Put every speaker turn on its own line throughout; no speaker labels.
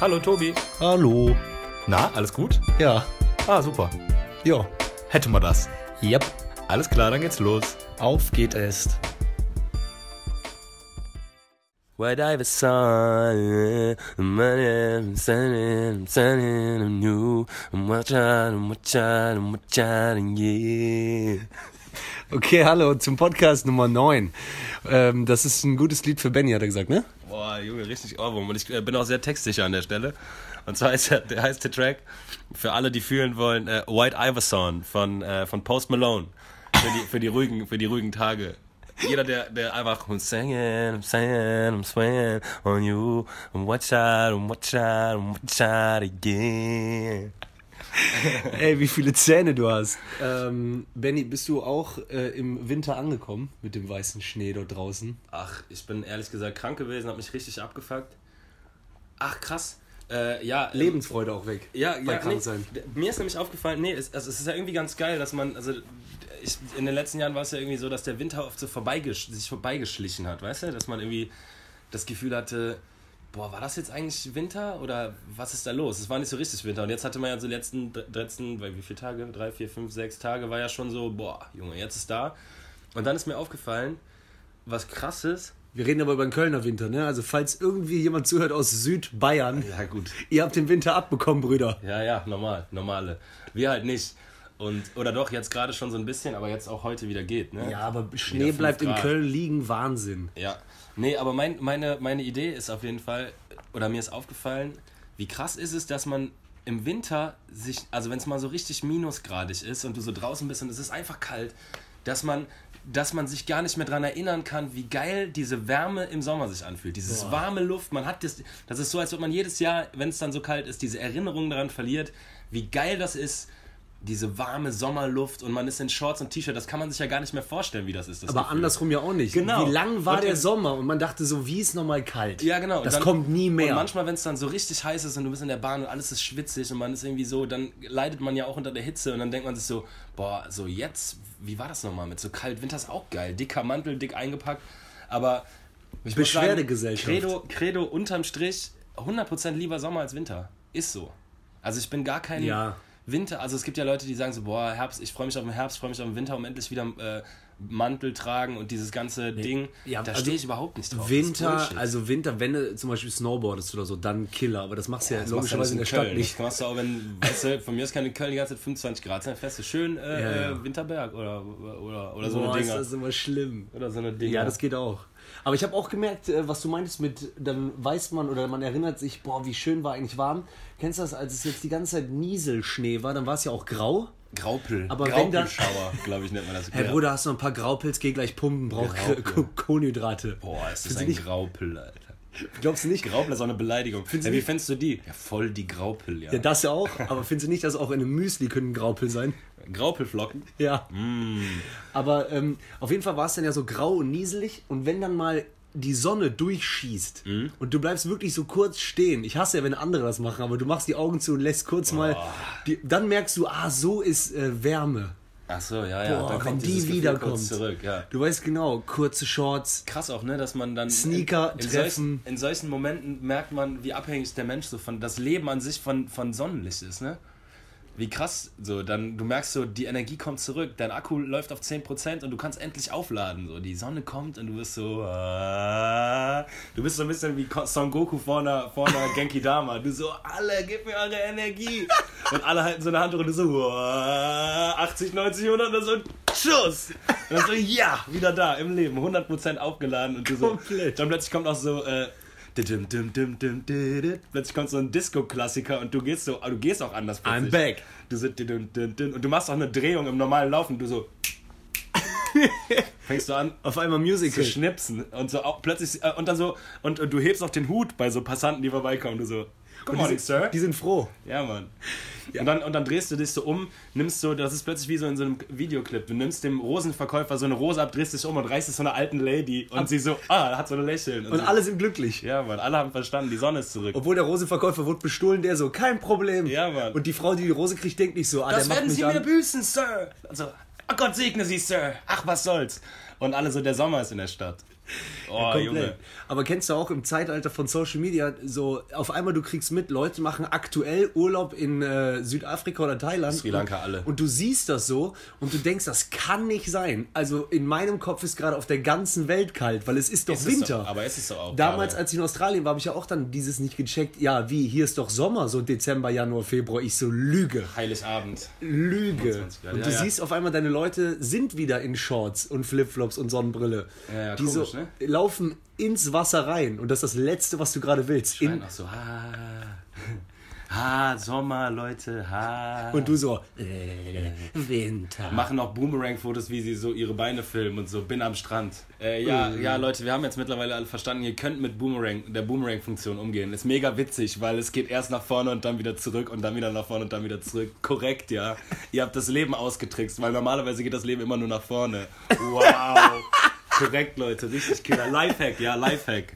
Hallo Tobi.
Hallo.
Na, alles gut?
Ja.
Ah, super.
Ja.
Hätten wir das.
Yep.
Alles klar, dann geht's los.
Auf geht es.
White Ivy sun, I'm running, I'm standing, I'm standing, I'm new, I'm watching, I'm watching, I'm watching, yeah.
Okay, hallo zum Podcast Nummer 9. Ähm, das ist ein gutes Lied für Benny, hat er gesagt, ne?
Boah, Junge, richtig Ohrwurm. Und ich äh, bin auch sehr textsicher an der Stelle. Und zwar heißt der, der, heißt der Track, für alle, die fühlen wollen, äh, White Iverson von, äh, von Post Malone. Für die, für die, ruhigen, für die ruhigen Tage. Jeder, der, der einfach I'm singing, I'm singing, I'm swinging on you, I'm watch out, I'm watch out, I'm watch out again.
Ey, wie viele Zähne du hast. Ähm, Benny, bist du auch äh, im Winter angekommen mit dem weißen Schnee dort draußen?
Ach, ich bin ehrlich gesagt krank gewesen, hab mich richtig abgefuckt. Ach, krass. Äh, ja, ähm,
Lebensfreude auch weg.
Ja, ja,
krank
nee,
sein.
mir ist nämlich aufgefallen, nee, es, also es ist ja irgendwie ganz geil, dass man, also ich, in den letzten Jahren war es ja irgendwie so, dass der Winter oft so vorbeigesch sich vorbeigeschlichen hat, weißt du? Dass man irgendwie das Gefühl hatte, boah, war das jetzt eigentlich Winter oder was ist da los? Es war nicht so richtig Winter und jetzt hatte man ja so die letzten, letzten, weil wie viele Tage? Drei, vier, fünf, sechs Tage war ja schon so, boah, Junge, jetzt ist da. Und dann ist mir aufgefallen, was krass ist,
Wir reden aber über den Kölner Winter, ne? Also falls irgendwie jemand zuhört aus Südbayern,
ja gut,
ihr habt den Winter abbekommen, Brüder.
Ja, ja, normal, normale. Wir halt nicht. Und, oder doch, jetzt gerade schon so ein bisschen, aber jetzt auch heute wieder geht, ne?
Ja, aber Schnee bleibt in. Köln liegen, Wahnsinn.
Ja. Nee, aber mein, meine, meine Idee ist auf jeden Fall, oder mir ist aufgefallen, wie krass ist es, dass man im Winter sich, also wenn es mal so richtig minusgradig ist und du so draußen bist und es ist einfach kalt, dass man, dass man sich gar nicht mehr daran erinnern kann, wie geil diese Wärme im Sommer sich anfühlt. Dieses warme Luft, man hat das, das ist so, als ob man jedes Jahr, wenn es dann so kalt ist, diese Erinnerung daran verliert, wie geil das ist, diese warme Sommerluft und man ist in Shorts und T-Shirt, das kann man sich ja gar nicht mehr vorstellen, wie das ist. Das
Aber
Gefühl.
andersrum ja auch nicht.
Genau.
Wie lang war
Und
der Sommer? Und man dachte so, wie ist nochmal kalt?
Ja, genau.
Das
dann-
kommt nie mehr.
Und manchmal, wenn es dann so richtig heiß ist und du bist in der Bahn und alles ist schwitzig und man ist irgendwie so, dann leidet man ja auch unter der Hitze und dann denkt man sich so, boah, so jetzt, wie war das nochmal mit so kalt? Winter ist auch geil. Dicker Mantel, dick eingepackt. Aber ich muss sagen,
Beschwerdegesellschaft.
Credo, Credo unterm Strich, 100% lieber Sommer als Winter. Ist so. Also ich bin gar kein
Ja.
Winter, also es gibt ja Leute, die sagen so, boah, Herbst, ich freue mich auf den Herbst, freue mich auf den Winter, um endlich wieder äh, Mantel tragen und dieses ganze Ding.
Ja,
da
also
stehe ich überhaupt nicht drauf. Ist
Winter, also Winter, wenn du zum Beispiel Snowboardest oder so, dann Killer. Aber das machst du ja,
du
logischerweise in der Stadt
Köln.
nicht.
Das machst du auch, wenn, weißt du, von mir aus kann in Köln die ganze Zeit 25 Grad sein, fährst du schön äh,
Ja, ja.
äh, Winterberg oder, oder, oder so
Boah,
eine
ist
Dinger.
das immer schlimm.
Oder so eine Dinger.
Ja, das geht auch. Aber ich habe auch gemerkt, äh, was du meintest mit, dann weiß man oder man erinnert sich, boah, wie schön war eigentlich warm. Kennst du das, als es jetzt die ganze Zeit Nieselschnee war, dann war es ja auch grau.
Graupel.
Aber
Graupelschauer, glaube ich, nennt man das.
Herr Bruder, hast du noch ein paar Graupels, geh gleich pumpen, brauch Kohlenhydrate.
Boah, ist das ein
nicht,
Graupel, Alter.
Glaubst du nicht?
Graupel ist auch eine Beleidigung. Ja, wie
nicht?
findest du die? Ja, voll die Graupel, ja.
Ja, das ja auch. Aber findest du nicht, dass auch in einem Müsli können Graupel sein?
Graupelflocken?
Ja.
Mm.
Aber ähm, auf jeden Fall war es dann ja so grau und nieselig und wenn dann mal die Sonne durchschießt
Mhm.
und du bleibst wirklich so kurz stehen. Ich hasse ja, wenn andere das machen, aber du machst die Augen zu und lässt kurz mal. Die, dann merkst du, ah, so ist äh, Wärme.
Ach so, ja, ja.
Boah,
dann
wenn
kommt
die
dieses Gefühl
wiederkommt.
kurz zurück, ja.
Du weißt genau, kurze Shorts.
krass auch, ne, dass man dann
Sneaker
in, in,
treffen.
solchen, in solchen Momenten merkt man, wie abhängig der Mensch so von das Leben an sich von, von Sonnenlicht ist, ne? Wie krass, so, dann du merkst so, die Energie kommt zurück, dein Akku läuft auf 10% und du kannst endlich aufladen, so, die Sonne kommt und du bist so, ah, du bist so ein bisschen wie Son Goku vor einer, vor einer Genki Dama, du so, alle, gib mir eure Energie. Und alle halten so eine Hand und du so, ah, 80, 90, 100 und dann so, Schuss und dann so, ja, wieder da, im Leben, 100% aufgeladen und du so,
Komplett.
dann plötzlich kommt auch so, äh, plötzlich kommt so ein Disco-Klassiker und du gehst so, du gehst auch anders plötzlich.
I'm back.
Du so, und du machst auch eine Drehung im normalen Laufen, du so, fängst du an
Auf einmal
zu
Musical.
schnipsen und so auch plötzlich, äh, und dann so, und, und du hebst auch den Hut bei so Passanten, die vorbeikommen, du so, Good
Und
morning,
die,
Sir.
die sind froh.
Ja, Mann. Und, dann, und dann drehst du dich so um, nimmst so, das ist plötzlich wie so in so einem Videoclip. Du nimmst dem Rosenverkäufer so eine Rose ab, drehst dich um und reißt es so einer alten Lady und sie so, ah, hat so ein Lächeln.
Und
so,
alle sind glücklich.
Ja, Mann, alle haben verstanden, die Sonne ist zurück.
Obwohl der Rosenverkäufer wurde bestohlen, der so, kein Problem.
Ja, Mann.
Und die Frau, die die Rose kriegt, denkt nicht so, ah,
Das
der macht
werden
mich
Sie mir
an.
büßen, Sir. Also, oh Gott segne Sie, Sir. Ach, was soll's. und alle so, der Sommer ist in der Stadt. Oh,
Komplett.
Junge.
Aber kennst du auch im Zeitalter von Social Media so, auf einmal du kriegst mit, Leute machen aktuell Urlaub in äh, Südafrika oder Thailand.
Sri Lanka
und,
alle.
Und du siehst das so und du denkst, das kann nicht sein. Also in meinem Kopf ist gerade auf der ganzen Welt kalt, weil es ist doch
Ist es
Winter.
doch, aber es ist doch auch
Damals,
gerade.
als ich in Australien war, habe ich ja auch dann dieses nicht gecheckt. Ja, wie, hier ist doch Sommer, so Dezember, Januar, Februar. Ich so, Lüge.
Heiligabend.
Lüge.
25 Grad,
Und
ja,
du
ja.
siehst auf einmal, deine Leute sind wieder in Shorts und Flipflops und Sonnenbrille.
Ja, ja,
die
komisch, ne?
laufen ins Wasser rein. Und das ist das Letzte, was du gerade willst. In,
Ach so, ha, ha, Sommer, Leute, ha.
und du so, äh, Winter.
machen auch Boomerang-Fotos, wie sie so ihre Beine filmen und so, bin am Strand. Äh, ja,
Mhm.
ja, Leute, wir haben jetzt mittlerweile alle verstanden, ihr könnt mit Boomerang, der Boomerang-Funktion umgehen. Ist mega witzig, weil es geht erst nach vorne und dann wieder zurück und dann wieder nach vorne und dann wieder zurück. Korrekt, ja. ihr habt das Leben ausgetrickst, weil normalerweise geht das Leben immer nur nach vorne. Wow. Korrekt, Leute, richtig killer. Lifehack, ja, Lifehack.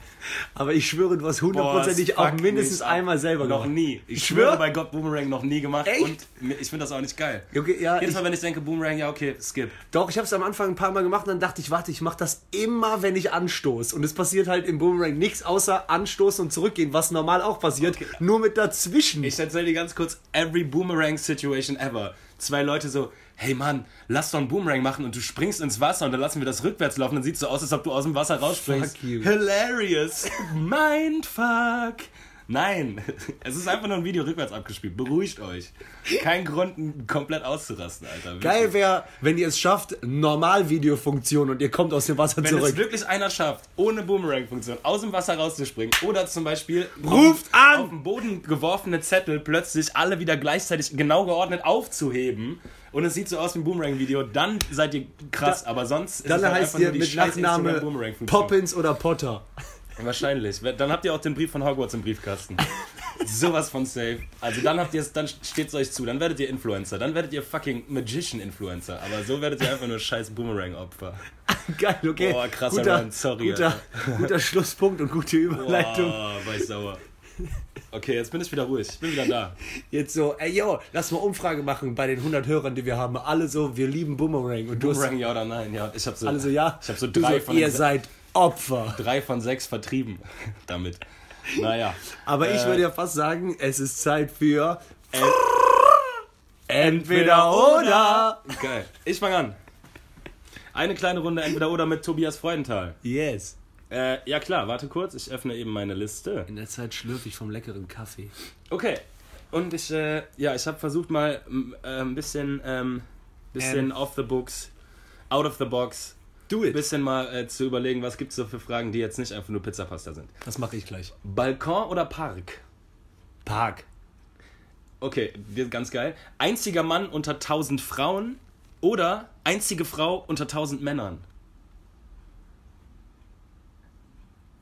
Aber ich schwöre, du hast hundertprozentig auch mindestens einmal selber
Noch
gemacht.
nie. Ich
Schwör?
schwöre bei Gott Boomerang noch nie gemacht.
Echt?
Und ich finde das auch nicht geil.
Okay, ja,
Jedes
ich,
Mal, wenn ich denke Boomerang, ja, okay, skip.
doch, ich habe es am Anfang ein paar Mal gemacht und dann dachte ich, warte, ich mache das immer, wenn ich anstoße. Und es passiert halt im Boomerang nichts außer anstoßen und zurückgehen, was normal auch passiert, nur mit dazwischen.
Ich erzähle dir ganz kurz every Boomerang Situation ever. Zwei Leute so, hey Mann, lass doch einen Boomerang machen und du springst ins Wasser und dann lassen wir das rückwärts laufen. Dann sieht es so aus, als ob du aus dem Wasser rausspringst.
Fuck you.
Hilarious. Mindfuck. Nein, es ist einfach nur ein Video rückwärts abgespielt. Beruhigt euch. Kein Grund, komplett auszurasten, Alter. Wirklich.
Geil wäre, wenn ihr es schafft, Normalvideofunktion und ihr kommt aus dem Wasser
Wenn
zurück.
es wirklich einer schafft, ohne Boomerang-Funktion aus dem Wasser rauszuspringen oder zum Beispiel
Ruft
auf,
an!
auf den Boden geworfene Zettel plötzlich alle wieder gleichzeitig genau geordnet aufzuheben und es sieht so aus wie ein Boomerang-Video, dann seid ihr krass, aber sonst ist
Dann
es halt
heißt
einfach
ihr
nur die
mit Nachname. Poppins oder Potter.
Wahrscheinlich. Dann habt ihr auch den Brief von Hogwarts im Briefkasten. Sowas von safe. Also dann habt ihr es, dann steht's euch zu, dann werdet ihr Influencer, dann werdet ihr fucking Magician-Influencer, aber so werdet ihr einfach nur scheiß Boomerang-Opfer.
Geil, okay.
Boah, krasser
guter,
Run, sorry,
Guter, guter Schlusspunkt und gute Überleitung.
Boah, war ich sauer. Okay, jetzt bin ich wieder ruhig. Ich bin wieder da.
Jetzt so, ey yo, lass mal Umfrage machen bei den 100 Hörern, die wir haben. Alle so, wir lieben Boomerang. Und du hast
Boomerang, ja oder nein? Ja, ich habe so,
alle so, ja.
ich hab so drei,
so,
von
ihr seid Opfer.
drei von sechs vertrieben damit. Naja.
Aber ich
Äh,
würde ja fast sagen, es ist Zeit für Entweder oder.
Geil. Ich fange an. Eine kleine Runde entweder oder mit Tobias Freudenthal.
Yes.
Äh, ja klar, warte kurz, ich öffne eben meine Liste.
In der Zeit schlürfe ich vom leckeren Kaffee.
Okay. Und ich, äh, ja, ich habe versucht mal äh, ein bisschen, ähm, bisschen
Ähm.
off the books, out of the box,
Do
ein bisschen mal äh, zu überlegen, was gibt's so für Fragen, die jetzt nicht einfach nur Pizzapasta sind.
Das mache ich gleich.
Balkon oder Park?
Park.
Okay, wird ganz geil. Einziger Mann unter 1000 Frauen oder einzige Frau unter 1000 Männern?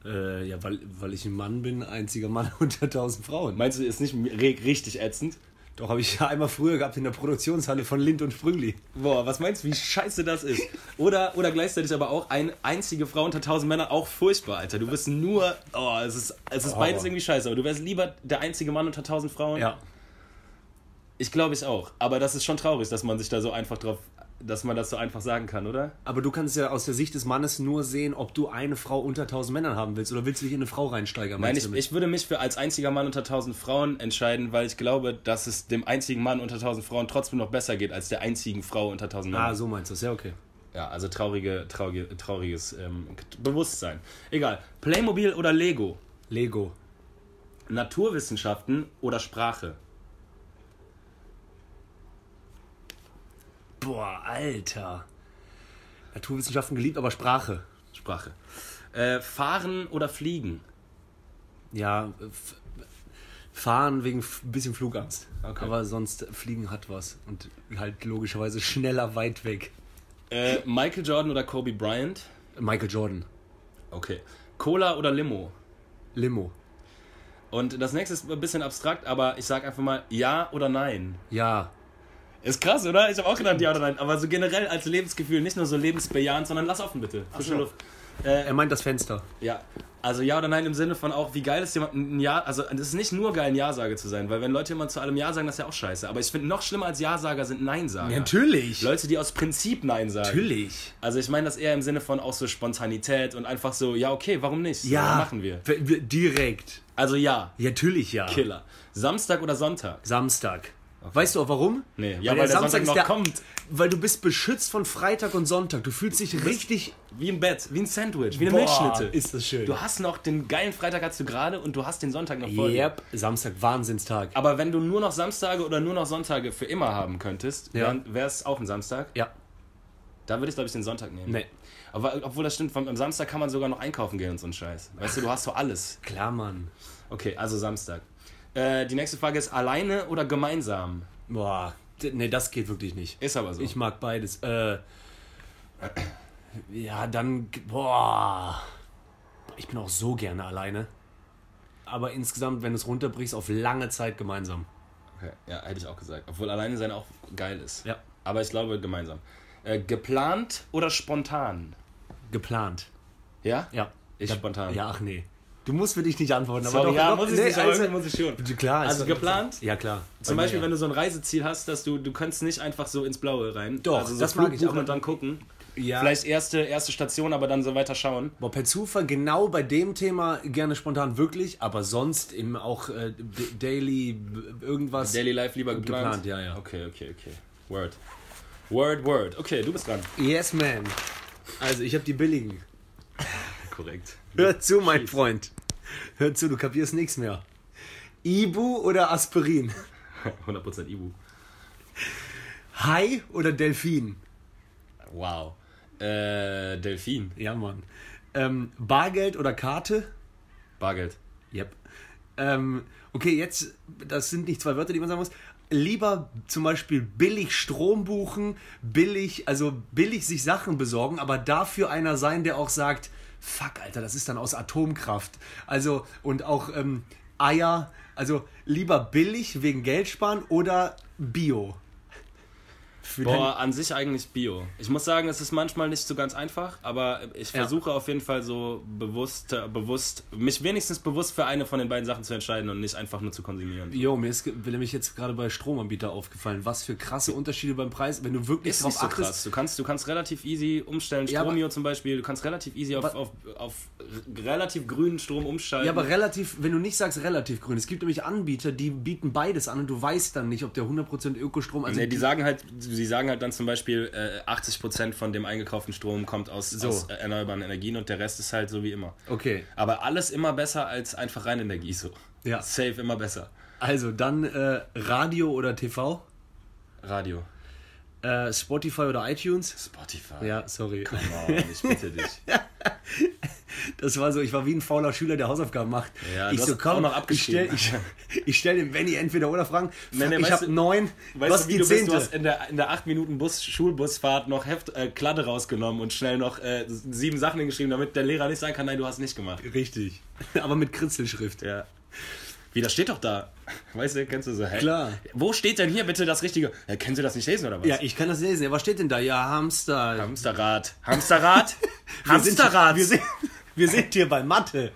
Äh, ja, weil, weil ich ein Mann bin, einziger Mann unter 1000 Frauen.
Meinst du, ist nicht richtig ätzend?
Doch, habe ich ja einmal früher gehabt in der Produktionshalle von Lind und Sprüngli.
Boah, was meinst du, wie scheiße das ist? Oder, oder gleichzeitig aber auch eine einzige Frau unter 1000 Männern, auch furchtbar, Alter. Du bist nur, oh, es ist, es ist
Oh.
beides irgendwie scheiße, aber du wärst lieber der einzige Mann unter 1000 Frauen?
Ja.
Ich glaube ich auch. Aber das ist schon traurig, dass man sich da so einfach drauf, dass man das so einfach sagen kann, oder?
Aber du kannst ja aus der Sicht des Mannes nur sehen, ob du eine Frau unter 1000 Männern haben willst oder willst du dich in eine Frau reinsteigern?
Nein, ich, ich würde mich für als einziger Mann unter 1000 Frauen entscheiden, weil ich glaube, dass es dem einzigen Mann unter 1000 Frauen trotzdem noch besser geht als der einzigen Frau unter 1000 Männern.
Ah, so meinst du es. Ja, okay.
Ja, also traurige, traurige, trauriges ähm, Bewusstsein. Egal. Playmobil oder Lego?
Lego.
Naturwissenschaften oder Sprache?
Boah, Alter. Naturwissenschaften geliebt, aber Sprache.
Sprache. Äh, fahren oder fliegen?
Ja, fahren wegen ein bisschen Flugangst.
Okay.
Aber sonst fliegen hat was. Und halt logischerweise schneller weit weg.
Äh, Michael Jordan oder Kobe Bryant?
Michael Jordan.
Okay. Cola oder Limo?
Limo.
Und das nächste ist ein bisschen abstrakt, aber ich sag einfach mal ja oder nein.
Ja.
Ist krass, oder? Ich habe auch gedacht ja oder nein. Aber so generell als Lebensgefühl, nicht nur so lebensbejahend, sondern lass offen bitte. Frische
so.
Luft.
Er meint das Fenster.
Ja. Also ja oder nein im Sinne von auch, wie geil ist jemand ein Ja, also es ist nicht nur geil, ein Ja-Sage zu sein, weil wenn Leute immer zu allem Ja sagen, das ist ja auch scheiße. Aber ich finde, noch schlimmer als Ja-Sager sind Nein-Sager.
natürlich.
Leute, die aus Prinzip Nein sagen.
Natürlich.
Also ich meine das eher im Sinne von auch so Spontanität und einfach so, ja okay, warum nicht? So,
Ja.
machen wir.
Direkt.
Also ja,
Ja, natürlich ja.
Killer. Samstag oder Sonntag?
Samstag. Weißt du auch warum?
Nee, ja, weil der Sonntag noch kommt.
Weil du bist beschützt von Freitag und Sonntag. Du fühlst dich richtig.
Wie im Bett, wie ein Sandwich, wie eine
Boah,
Milchschnitte.
ist das schön.
Du hast noch den geilen Freitag hast du gerade und du hast den Sonntag noch vor dir.
Yep, Samstag, Wahnsinnstag.
Aber wenn du nur noch Samstage oder nur noch Sonntage für immer haben könntest,
Ja.
wäre es auch ein Samstag.
Ja,
Da würde ich, glaube ich, den Sonntag nehmen.
nee.
Aber obwohl das stimmt, am Samstag kann man sogar noch einkaufen gehen und so ein Scheiß. Weißt du, du hast so alles.
Klar, Mann.
Okay, also Samstag. Äh, die nächste Frage ist alleine oder gemeinsam?
Boah, nee, das geht wirklich nicht.
Ist aber so.
Ich mag beides. Äh, ja, dann. Boah. Ich bin auch so gerne alleine. Aber insgesamt, wenn du es runterbrichst, auf lange Zeit gemeinsam.
okay, ja, hätte ich auch gesagt. Obwohl alleine sein auch geil ist.
Ja.
Aber ich glaube gemeinsam. Äh, geplant oder spontan?
Geplant.
Ja?
Ja.
Ich spontan.
Ja, ach nee. Du musst für dich nicht antworten.
Sorry,
doch,
ja,
doch,
muss ich
nee,
nicht, aber
also,
muss ich schon.
Klar.
Also geplant?
Ja, klar.
Zum
Bei
Beispiel,
mir,
wenn du so ein Reiseziel hast, dass du, du kannst nicht einfach so ins Blaue rein.
Doch,
also so
das mag ich, aber-
und dann gucken.
ja.
Vielleicht erste, erste Station, aber dann so weiter schauen.
Boah, per Zufall genau bei dem Thema gerne spontan wirklich, aber sonst eben auch äh, Daily irgendwas.
Daily Life lieber geplant?
Geplant, ja, ja.
Okay, okay, okay. Word. Word, Word. Okay, du bist dran.
Yes, man. Also, ich habe die billigen.
Korrekt.
Hör zu, mein Freund. Hör zu, du kapierst nichts mehr. Ibu oder Aspirin?
100% Ibu.
Hai oder Delfin?
Wow. Äh, Delfin.
Ja, Mann. Ähm, Bargeld oder Karte?
Bargeld.
Yep. Ähm, okay, jetzt, das sind nicht zwei Wörter, die man sagen muss. Lieber zum Beispiel billig Strom buchen, billig, also billig sich Sachen besorgen, aber dafür einer sein, der auch sagt, fuck, Alter, das ist dann aus Atomkraft. Also, und auch ähm, Eier, also lieber billig wegen Geld sparen oder Bio. Für
Boah, an sich eigentlich Bio. Ich muss sagen, es ist manchmal nicht so ganz einfach, aber ich
Ja.
versuche auf jeden Fall so bewusst, äh, bewusst, mich wenigstens bewusst für eine von den beiden Sachen zu entscheiden und nicht einfach nur zu konsumieren.
Jo, mir ist nämlich jetzt gerade bei Stromanbieter aufgefallen, was für krasse Unterschiede beim Preis, wenn du wirklich
Ist
drauf
nicht so
achtest.
krass. Du kannst, du kannst relativ easy umstellen,
Ja,
Stromio zum Beispiel, du kannst relativ easy auf, auf, auf relativ grünen Strom umschalten.
Ja, aber relativ, wenn du nicht sagst relativ grün, es gibt nämlich Anbieter, die bieten beides an und du weißt dann nicht, ob der 100% Ökostrom, also
Nee, die sagen halt, sie sagen halt dann zum Beispiel, äh, 80% von dem eingekauften Strom kommt aus,
So.
aus erneuerbaren Energien und der Rest ist halt so wie immer.
Okay,
Aber alles immer besser als einfach Reinenergie so.
Ja.
Safe immer besser.
also dann äh, Radio oder TV,
Radio.
äh, Spotify oder iTunes.
Spotify.
Ja, sorry.
Come on, ich bitte dich.
Das war so, ich war wie ein fauler Schüler, der Hausaufgaben macht.
Ja,
ich so,
auch noch
ich
abgeschrieben.
ich, ich stell dem Benny entweder oder Fragen. Fuck,
nee,
ich habe neun,
Weißt
was
du, wie du bist? Du hast in der, in der 8 Minuten Bus, Schulbusfahrt noch Heft, äh, Kladde rausgenommen und schnell noch äh, sieben Sachen hingeschrieben, damit der Lehrer nicht sagen kann, nein, du hast nicht gemacht.
Richtig. Aber mit Kritzelschrift.
Ja. Wie, das steht doch da. Weißt du, kennst du so, hä?
Klar.
Wo steht denn hier bitte das Richtige? Ja, können Sie das nicht lesen oder was?
Ja, ich kann das lesen. Ja, was steht denn da? Ja, Hamster.
Hamsterrad. Hamsterrad?
Wir sind-
Hamsterrad.
Wir sind, wir sind hier bei Mathe.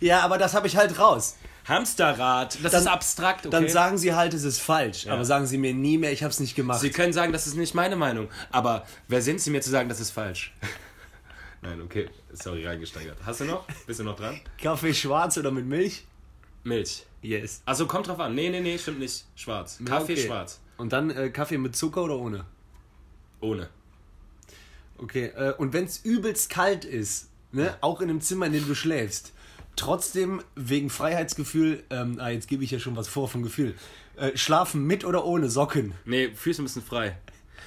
Ja, aber das habe ich halt raus.
Hamsterrad. Das
Dann-
ist abstrakt, okay?
Dann sagen Sie halt, es ist falsch. Aber sagen Sie mir nie mehr, ich habe es nicht gemacht.
Sie können sagen, das ist nicht meine Meinung. Aber wer sind Sie mir zu sagen, das ist falsch? Nein, okay. Sorry, reingesteigert. Hast du noch? Bist du noch dran?
Kaffee schwarz oder mit Milch?
Milch.
Yes.
Also kommt drauf an. Nee, nee, nee, stimmt nicht. Schwarz. Kaffee
okay.
schwarz.
Und dann äh, Kaffee mit Zucker oder ohne?
Ohne.
Okay. Äh, und wenn es übelst kalt ist, ne, auch in einem Zimmer, in dem du schläfst, trotzdem wegen Freiheitsgefühl, ähm, ah, jetzt gebe ich ja schon was vor vom Gefühl, äh, schlafen mit oder ohne Socken?
Nee, Füße müssen frei.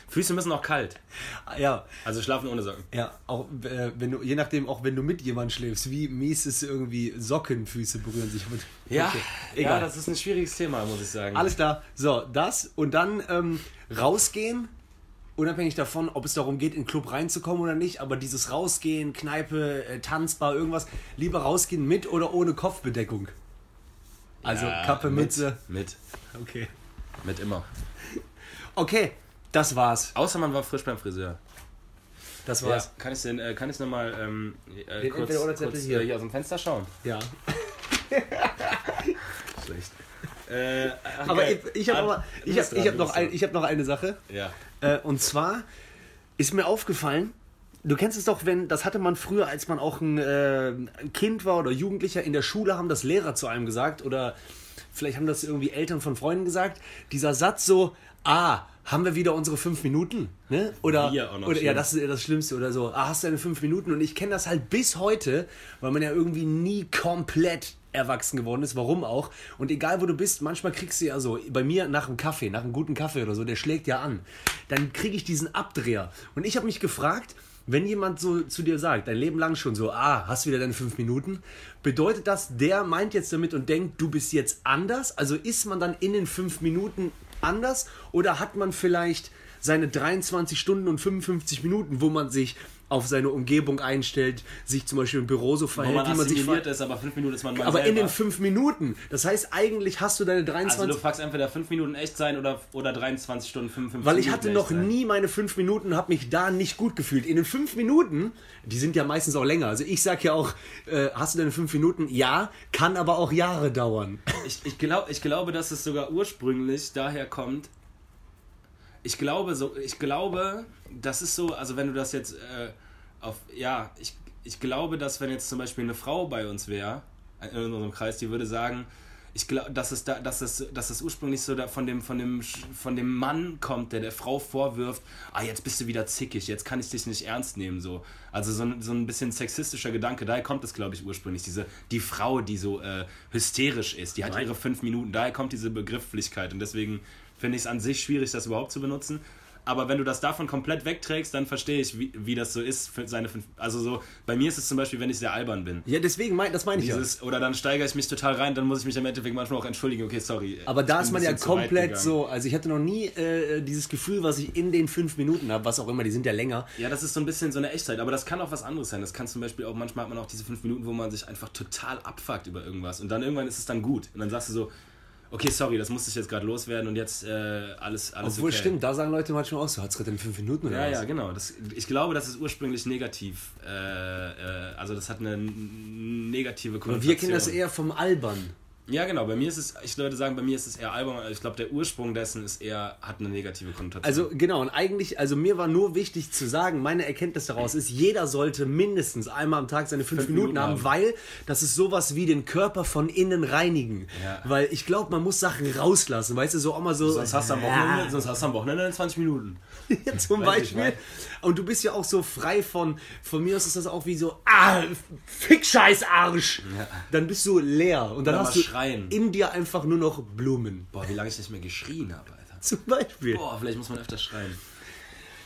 Füße müssen auch kalt.
Ah, Ja,
Also schlafen ohne Socken.
ja, auch äh, wenn du, je nachdem, auch wenn du mit jemandem schläfst, wie mies ist irgendwie Sockenfüße berühren sich mit.
Ja,
Okay,
ja,
egal.
das ist ein schwieriges Thema, muss ich sagen.
Alles klar. So, das und dann ähm, rausgehen, unabhängig davon, ob es darum geht, in den Club reinzukommen oder nicht, aber dieses Rausgehen, Kneipe, äh, Tanzbar, irgendwas, lieber rausgehen mit oder ohne Kopfbedeckung. Also
Ja,
Kappe,
mit,
Mütze.
Mit.
Okay.
Mit immer.
Okay, das war's.
Außer man war frisch beim Friseur.
Das
Ja,
war's.
kann ich denn, äh, kann ich nochmal ähm, äh, kurz, kurz
hier.
hier. hier aus dem Fenster schauen?
Ja.
Schlecht. Äh,
Aber ich, ich habe ich hab, ich noch, ein, ich hab noch eine Sache.
Ja.
Äh, und zwar ist mir aufgefallen, du kennst es doch, wenn, das hatte man früher, als man auch ein, äh, Kind war oder Jugendlicher, in der Schule haben das Lehrer zu einem gesagt oder vielleicht haben das irgendwie Eltern von Freunden gesagt, dieser Satz so, ah, haben wir wieder unsere fünf Minuten? Ne? Oder, oder ja, das ist das Schlimmste oder so, ah, hast du deine fünf Minuten? Und ich kenne das halt bis heute, weil man ja irgendwie nie komplett erwachsen geworden ist, warum auch. Und egal wo du bist, manchmal kriegst du ja so, bei mir nach einem Kaffee, nach einem guten Kaffee oder so, der schlägt ja an, dann kriege ich diesen Abdreher. Und ich habe mich gefragt, wenn jemand so zu dir sagt, dein Leben lang schon so, ah, hast du wieder deine fünf Minuten, bedeutet das, der meint jetzt damit und denkt, du bist jetzt anders? Also ist man dann in den fünf Minuten anders oder hat man vielleicht seine 23 Stunden und 55 Minuten, wo man sich auf seine Umgebung einstellt, sich zum Beispiel im Büro so verhält,
man
wie man sich
assimiliert
ver-
ist, aber fünf Minuten ist man mal
aber in
selber.
den fünf Minuten. Das heißt, eigentlich hast du deine 23
Also du fragst entweder 5 Minuten echt sein oder, oder 23 Stunden 55
Weil ich
Minuten
hatte noch
sein.
nie meine fünf Minuten und habe mich da nicht gut gefühlt. In den fünf Minuten, die sind ja meistens auch länger. Also ich sag ja auch, äh, hast du deine fünf Minuten? Ja, kann aber auch Jahre dauern.
Ich, ich, glaub, ich glaube, dass es sogar ursprünglich daher kommt. Ich glaube, so, ich glaube, das ist so, also wenn du das jetzt äh, auf, ja, ich, ich glaube, dass wenn jetzt zum Beispiel eine Frau bei uns wäre, in unserem Kreis, die würde sagen, ich glaube, dass es da, dass es, dass es ursprünglich so da von dem, von dem, von dem Mann kommt, der der Frau vorwirft, ah, jetzt bist du wieder zickig, jetzt kann ich dich nicht ernst nehmen, so. Also so ein, so ein bisschen sexistischer Gedanke, daher kommt es, glaube ich, ursprünglich, diese, die Frau, die so äh, hysterisch ist, die hat ihre fünf Minuten, daher kommt diese Begrifflichkeit und deswegen finde ich es an sich schwierig, das überhaupt zu benutzen. Aber wenn du das davon komplett wegträgst, dann verstehe ich, wie, wie das so ist. Für seine fünf, also so, bei mir ist es zum Beispiel, wenn ich sehr albern bin.
Ja, deswegen, mein, das meine ich ja.
Dieses, oder dann steigere ich mich total rein, dann muss ich mich im Endeffekt manchmal auch entschuldigen, okay, sorry.
Aber da ist man ja komplett so, also ich hatte noch nie äh, dieses Gefühl, was ich in den fünf Minuten habe, was auch immer, die sind ja länger.
Ja, das ist so ein bisschen so eine Echtzeit, aber das kann auch was anderes sein. Das kann zum Beispiel auch, manchmal hat man auch diese fünf Minuten, wo man sich einfach total abfuckt über irgendwas und dann irgendwann ist es dann gut. Und dann sagst du so, okay, sorry, das musste ich jetzt gerade loswerden und jetzt äh, alles, alles
Obwohl,
okay.
stimmt, da sagen Leute manchmal auch so, hat es gerade in fünf Minuten oder
Ja,
was?
ja, genau. Das, ich glaube, das ist ursprünglich negativ. Äh, äh, also das hat eine negative
Aber
Konnotation.
wir kennen das eher vom Albern.
Ja, genau. Bei mir ist es, ich würde sagen, bei mir ist es eher albern. Ich glaube, der Ursprung dessen ist eher, hat eine negative Konnotation.
Also genau, und eigentlich, also mir war nur wichtig zu sagen, meine Erkenntnis daraus ist, jeder sollte mindestens einmal am Tag seine fünf,
Fünf
Minuten,
Minuten
haben,
haben.
weil das ist sowas wie den Körper von innen reinigen.
Ja.
Weil ich glaube, man muss Sachen rauslassen, weißt du, so auch mal so.
sonst hast du am Wochenende, sonst hast du am Wochenende 20 Minuten.
Ja, zum Beispiel. Und du bist ja auch so frei von, von mir aus ist das auch wie so, ah, fick scheiß Arsch. Dann bist du leer und dann
Oder
hast du
schreien.
in dir einfach nur noch Blumen.
Boah, wie lange ich nicht mehr geschrien habe, Alter.
Zum Beispiel.
Boah, vielleicht muss man öfter schreien.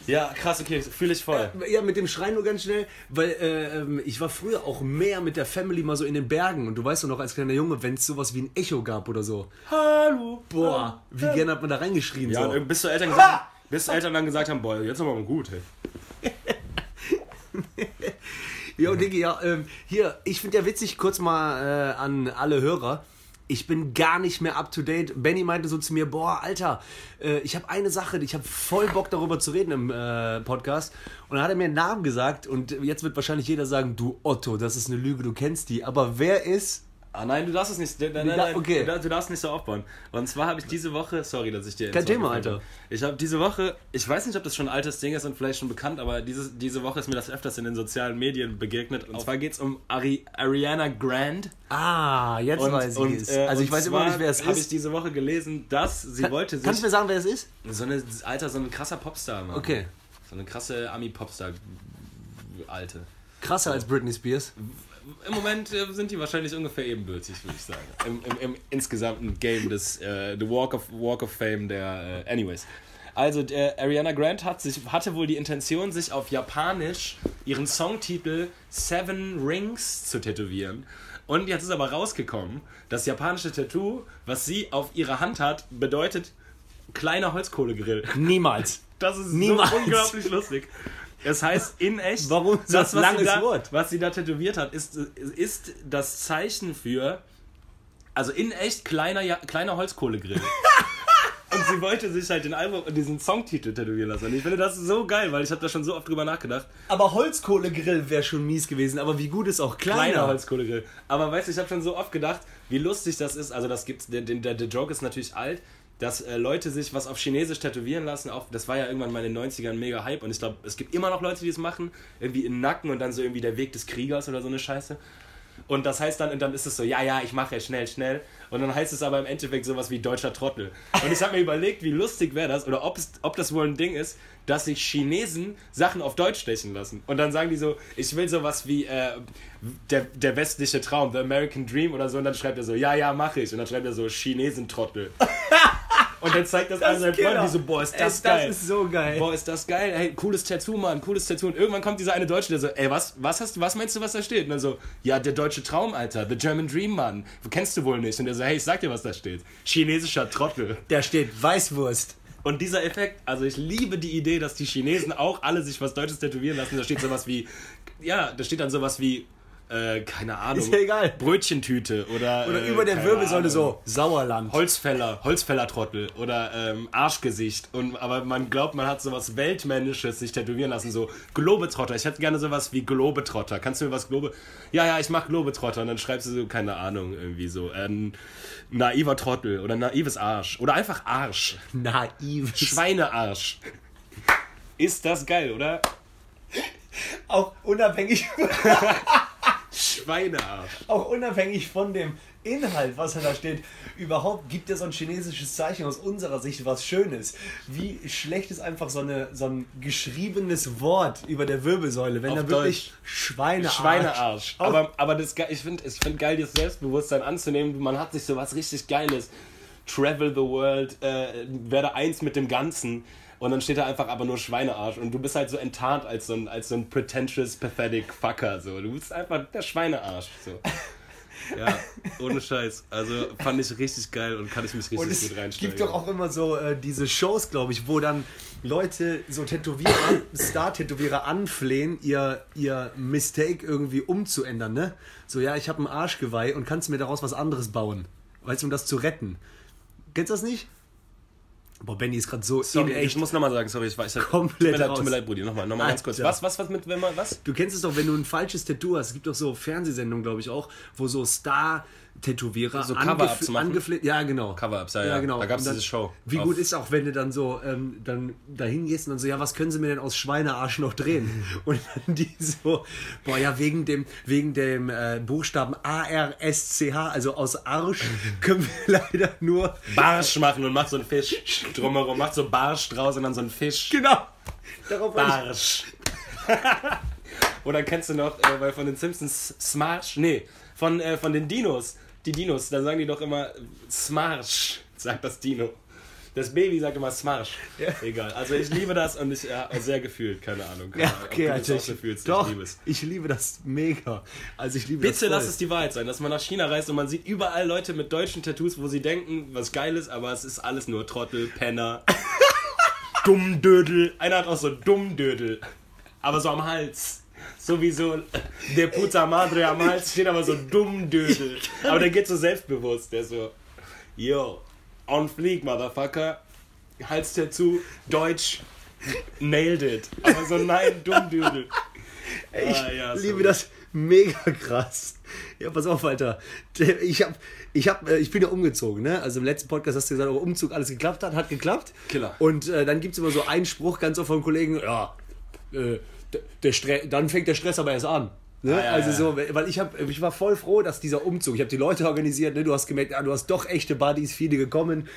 Ja, krass, okay, fühle ich voll.
Ja, mit dem Schreien nur ganz schnell, weil äh, ähm, ich war früher auch mehr mit der Family mal so in den Bergen und du weißt doch noch als kleiner Junge, wenn es sowas wie ein Echo gab oder so.
Hallo.
Boah, wie gerne hat man da reingeschrien
Ja,
so.
und bis zu Eltern gesagt, bis Eltern dann gesagt haben, boah, jetzt aber mal gut, hey.
Und Diggi, ja, ähm, hier, ich finde ja witzig, kurz mal äh, an alle Hörer. Ich bin gar nicht mehr up to date. Benny meinte so zu mir, boah, Alter, äh, ich habe eine Sache, ich habe voll Bock darüber zu reden im äh, Podcast. Und dann hat er mir einen Namen gesagt und jetzt wird wahrscheinlich jeder sagen, du Otto, das ist eine Lüge, du kennst die. Aber wer ist
Ah nein, du darfst es nicht. Nein, nein, nein,
okay.
du, darfst, du darfst nicht so aufbauen. Und zwar habe ich diese Woche, sorry, dass ich dir.
Kein Thema. Alter.
Ich habe diese Woche, ich weiß nicht, ob das schon ein altes Ding ist und vielleicht schon bekannt, aber diese, diese Woche ist mir das öfters in den sozialen Medien begegnet. Und zwar geht es um Ari, Ariana Grande.
Ah, jetzt
Und,
weiß ich
und,
es.
äh,
Also ich weiß immer nicht, wer es
Habe ich
ist.
diese Woche gelesen, dass sie wollte sich.
Kannst du mir sagen, wer es ist?
so eine, Alter, so ein krasser Popstar, Mann.
Okay.
So eine krasse Ami-Popstar. Alte.
Krasser als Britney Spears.
Im Moment äh, sind die wahrscheinlich ungefähr ebenbürtig, würde ich sagen. Im, im, Im insgesamten Game des äh, The Walk of, Walk of Fame der äh, Anyways. Also der Ariana Grande hat sich, hatte wohl die Intention, sich auf Japanisch ihren Songtitel Seven Rings zu tätowieren. Und jetzt ist aber rausgekommen, das japanische Tattoo, was sie auf ihrer Hand hat, bedeutet kleiner Holzkohlegrill.
Niemals.
Das ist
Niemals.
so unglaublich lustig. Es heißt in echt.
Warum
das,
ein
was
langes
da,
Wort?
Was sie da tätowiert hat, ist, ist das Zeichen für. Also in echt kleiner, Ja- kleiner Holzkohlegrill. Und sie wollte sich halt den Album und diesen Songtitel tätowieren lassen. Und ich finde das so geil, weil ich habe da schon so oft drüber nachgedacht.
Aber Holzkohlegrill wäre schon mies gewesen, aber wie gut ist auch kleiner.
Kleiner Holzkohlegrill. Aber weißt du, ich habe schon so oft gedacht, wie lustig das ist. Also das gibt's, der, der, der Joke ist natürlich alt, dass äh, Leute sich was auf Chinesisch tätowieren lassen. Auch, das war ja irgendwann mal in den 90ern mega Hype und ich glaube, es gibt immer noch Leute, die das machen. Irgendwie im Nacken und dann so irgendwie der Weg des Kriegers oder so eine Scheiße. Und das heißt dann, und dann ist es so, ja, ja, ich mache ja schnell, schnell. Und dann heißt es aber im Endeffekt sowas wie deutscher Trottel. Und ich habe mir überlegt, wie lustig wäre das, oder ob, es, ob das wohl ein Ding ist, dass sich Chinesen Sachen auf Deutsch stechen lassen. Und dann sagen die so, ich will sowas wie äh, der, der westliche Traum, the American Dream oder so. Und dann schreibt er so, ja, ja, mache ich. Und dann schreibt er so, Chinesentrottel. Und dann zeigt das, an seinen Freunden, die so, boah, ist das
Ey,
geil.
Das ist so geil.
Boah, ist das geil. Hey, cooles Tattoo, Mann, cooles Tattoo. Und irgendwann kommt dieser eine Deutsche, der so, ey, was, was hast du, was meinst du, was da steht? Und dann so, ja, der deutsche Traum, Alter, the German Dream, Mann. Kennst du wohl nicht. Und der so, hey, ich sag dir, was da steht. Chinesischer Trottel.
Da steht Weißwurst.
Und dieser Effekt, also ich liebe die Idee, dass die Chinesen auch alle sich was Deutsches tätowieren lassen. Da steht sowas wie, ja, da steht dann sowas wie, äh, keine Ahnung.
Ist ja egal.
Brötchentüte oder.
Oder
äh,
über der Wirbelsäule so Sauerland.
Holzfäller, Holzfällertrottel oder ähm, Arschgesicht. Und, aber man glaubt, man hat sowas Weltmännisches sich tätowieren lassen, so Globetrotter. Ich hätte gerne sowas wie Globetrotter. Kannst du mir was Globe... Ja, ja, ich mach Globetrotter. Und dann schreibst du so, keine Ahnung, irgendwie so, ein naiver Trottel oder naives Arsch. Oder einfach Arsch.
Naiv.
Schweinearsch. Ist das geil, oder?
Auch unabhängig,
Schweinearsch.
auch unabhängig von dem Inhalt, was da steht, überhaupt gibt ja so ein chinesisches Zeichen aus unserer Sicht was Schönes. Wie schlecht ist einfach so, eine, so ein geschriebenes Wort über der Wirbelsäule, wenn
Auf
da wirklich Schweinearsch.
Schweinearsch. Aber, aber das, ich finde ich find geil, das Selbstbewusstsein anzunehmen. Man hat sich so was richtig Geiles. Travel the world, äh, werde eins mit dem Ganzen. Und dann steht da einfach aber nur Schweinearsch. Und du bist halt so enttarnt als so ein, als so ein pretentious, pathetic Fucker. So. Du bist einfach der Schweinearsch. So. Ja, ohne Scheiß. Also fand ich richtig geil und kann ich mich richtig
Und es
gut reinsteigen.
gibt doch auch immer so äh, diese Shows, glaube ich, wo dann Leute, so Tätowierer, Star-Tätowierer anflehen, ihr, ihr Mistake irgendwie umzuändern, ne? So, ja, ich habe ein Arschgeweih und kannst mir daraus was anderes bauen. Weißt du, um das zu retten. Kennst du das nicht? Boah, Benny ist gerade so
Sorry,
in
ich
echt.
muss nochmal sagen, sorry, ich weiß. Ich
Komplett
tut mir leid,
raus.
tut mir leid, Brudi, nochmal, nochmal ganz kurz. Was, was, was mit, wenn man, was?
Du kennst es doch, wenn du ein falsches Tattoo hast. Es gibt doch so Fernsehsendungen, glaube ich auch, wo so Star-Tätowierer
So Cover-Ups machen?
angefleht. Ja, genau.
Cover-Ups, ja, ja.
genau.
Da
Und dann-
diese Show
Wie gut ist auch, wenn du dann so ähm, dann dahin gehst und dann so, ja, was können sie mir denn aus Schweinearsch noch drehen? Und dann die so, boah, ja, wegen dem, wegen dem äh, Buchstaben A-R-S-C-H, also aus Arsch, können wir leider nur.
Barsch machen und macht so einen Fisch drumherum, macht so Barsch draus und dann so einen Fisch.
Genau! Darauf
Barsch. Oder kennst du noch, äh, weil von den Simpsons Smarsh? Nee, von, äh, von den Dinos. Die Dinos, da sagen die doch immer Smarsh, sagt das Dino. Das Baby sagt immer Smarsh.
Ja.
Egal. Also ich liebe das und ich ja, sehr gefühlt, keine Ahnung. Keine
Ja,
Ahnung, ob
okay,
du das
Alter.
auch so fühlst,
Doch,
ich liebe es.
ich liebe das mega. Also ich liebe das
Bitte
voll.
lass es die Wahrheit sein, dass man nach China reist und man sieht überall Leute mit deutschen Tattoos, wo sie denken, was geil ist, aber es ist alles nur Trottel, Penner, Dummdödel. Einer hat auch so Dummdödel, aber so am Hals. Sowieso der Puta Madre am Hals steht aber so Dummdödel. Aber der geht so selbstbewusst, der so, yo, on fleek, Motherfucker. Halstattoo, Deutsch, nailed it. Aber so nein, Dummdödel.
Ich
Ah, ja,
liebe das mega krass. Ja, pass auf, Alter. Ich, hab, ich, hab, äh, ich bin ja umgezogen, ne? Also im letzten Podcast hast du gesagt, ob Umzug alles geklappt hat, hat geklappt.
Killer.
Und äh, dann gibt es immer so einen Spruch ganz oft vom Kollegen, ja, äh, der, Stre dann fängt der Stress aber erst an. Ne?
Ah, ja,
also so, weil ich hab, ich war voll froh, dass dieser Umzug, ich habe die Leute organisiert, ne? du hast gemerkt, ja, du hast doch echte Buddies, viele gekommen.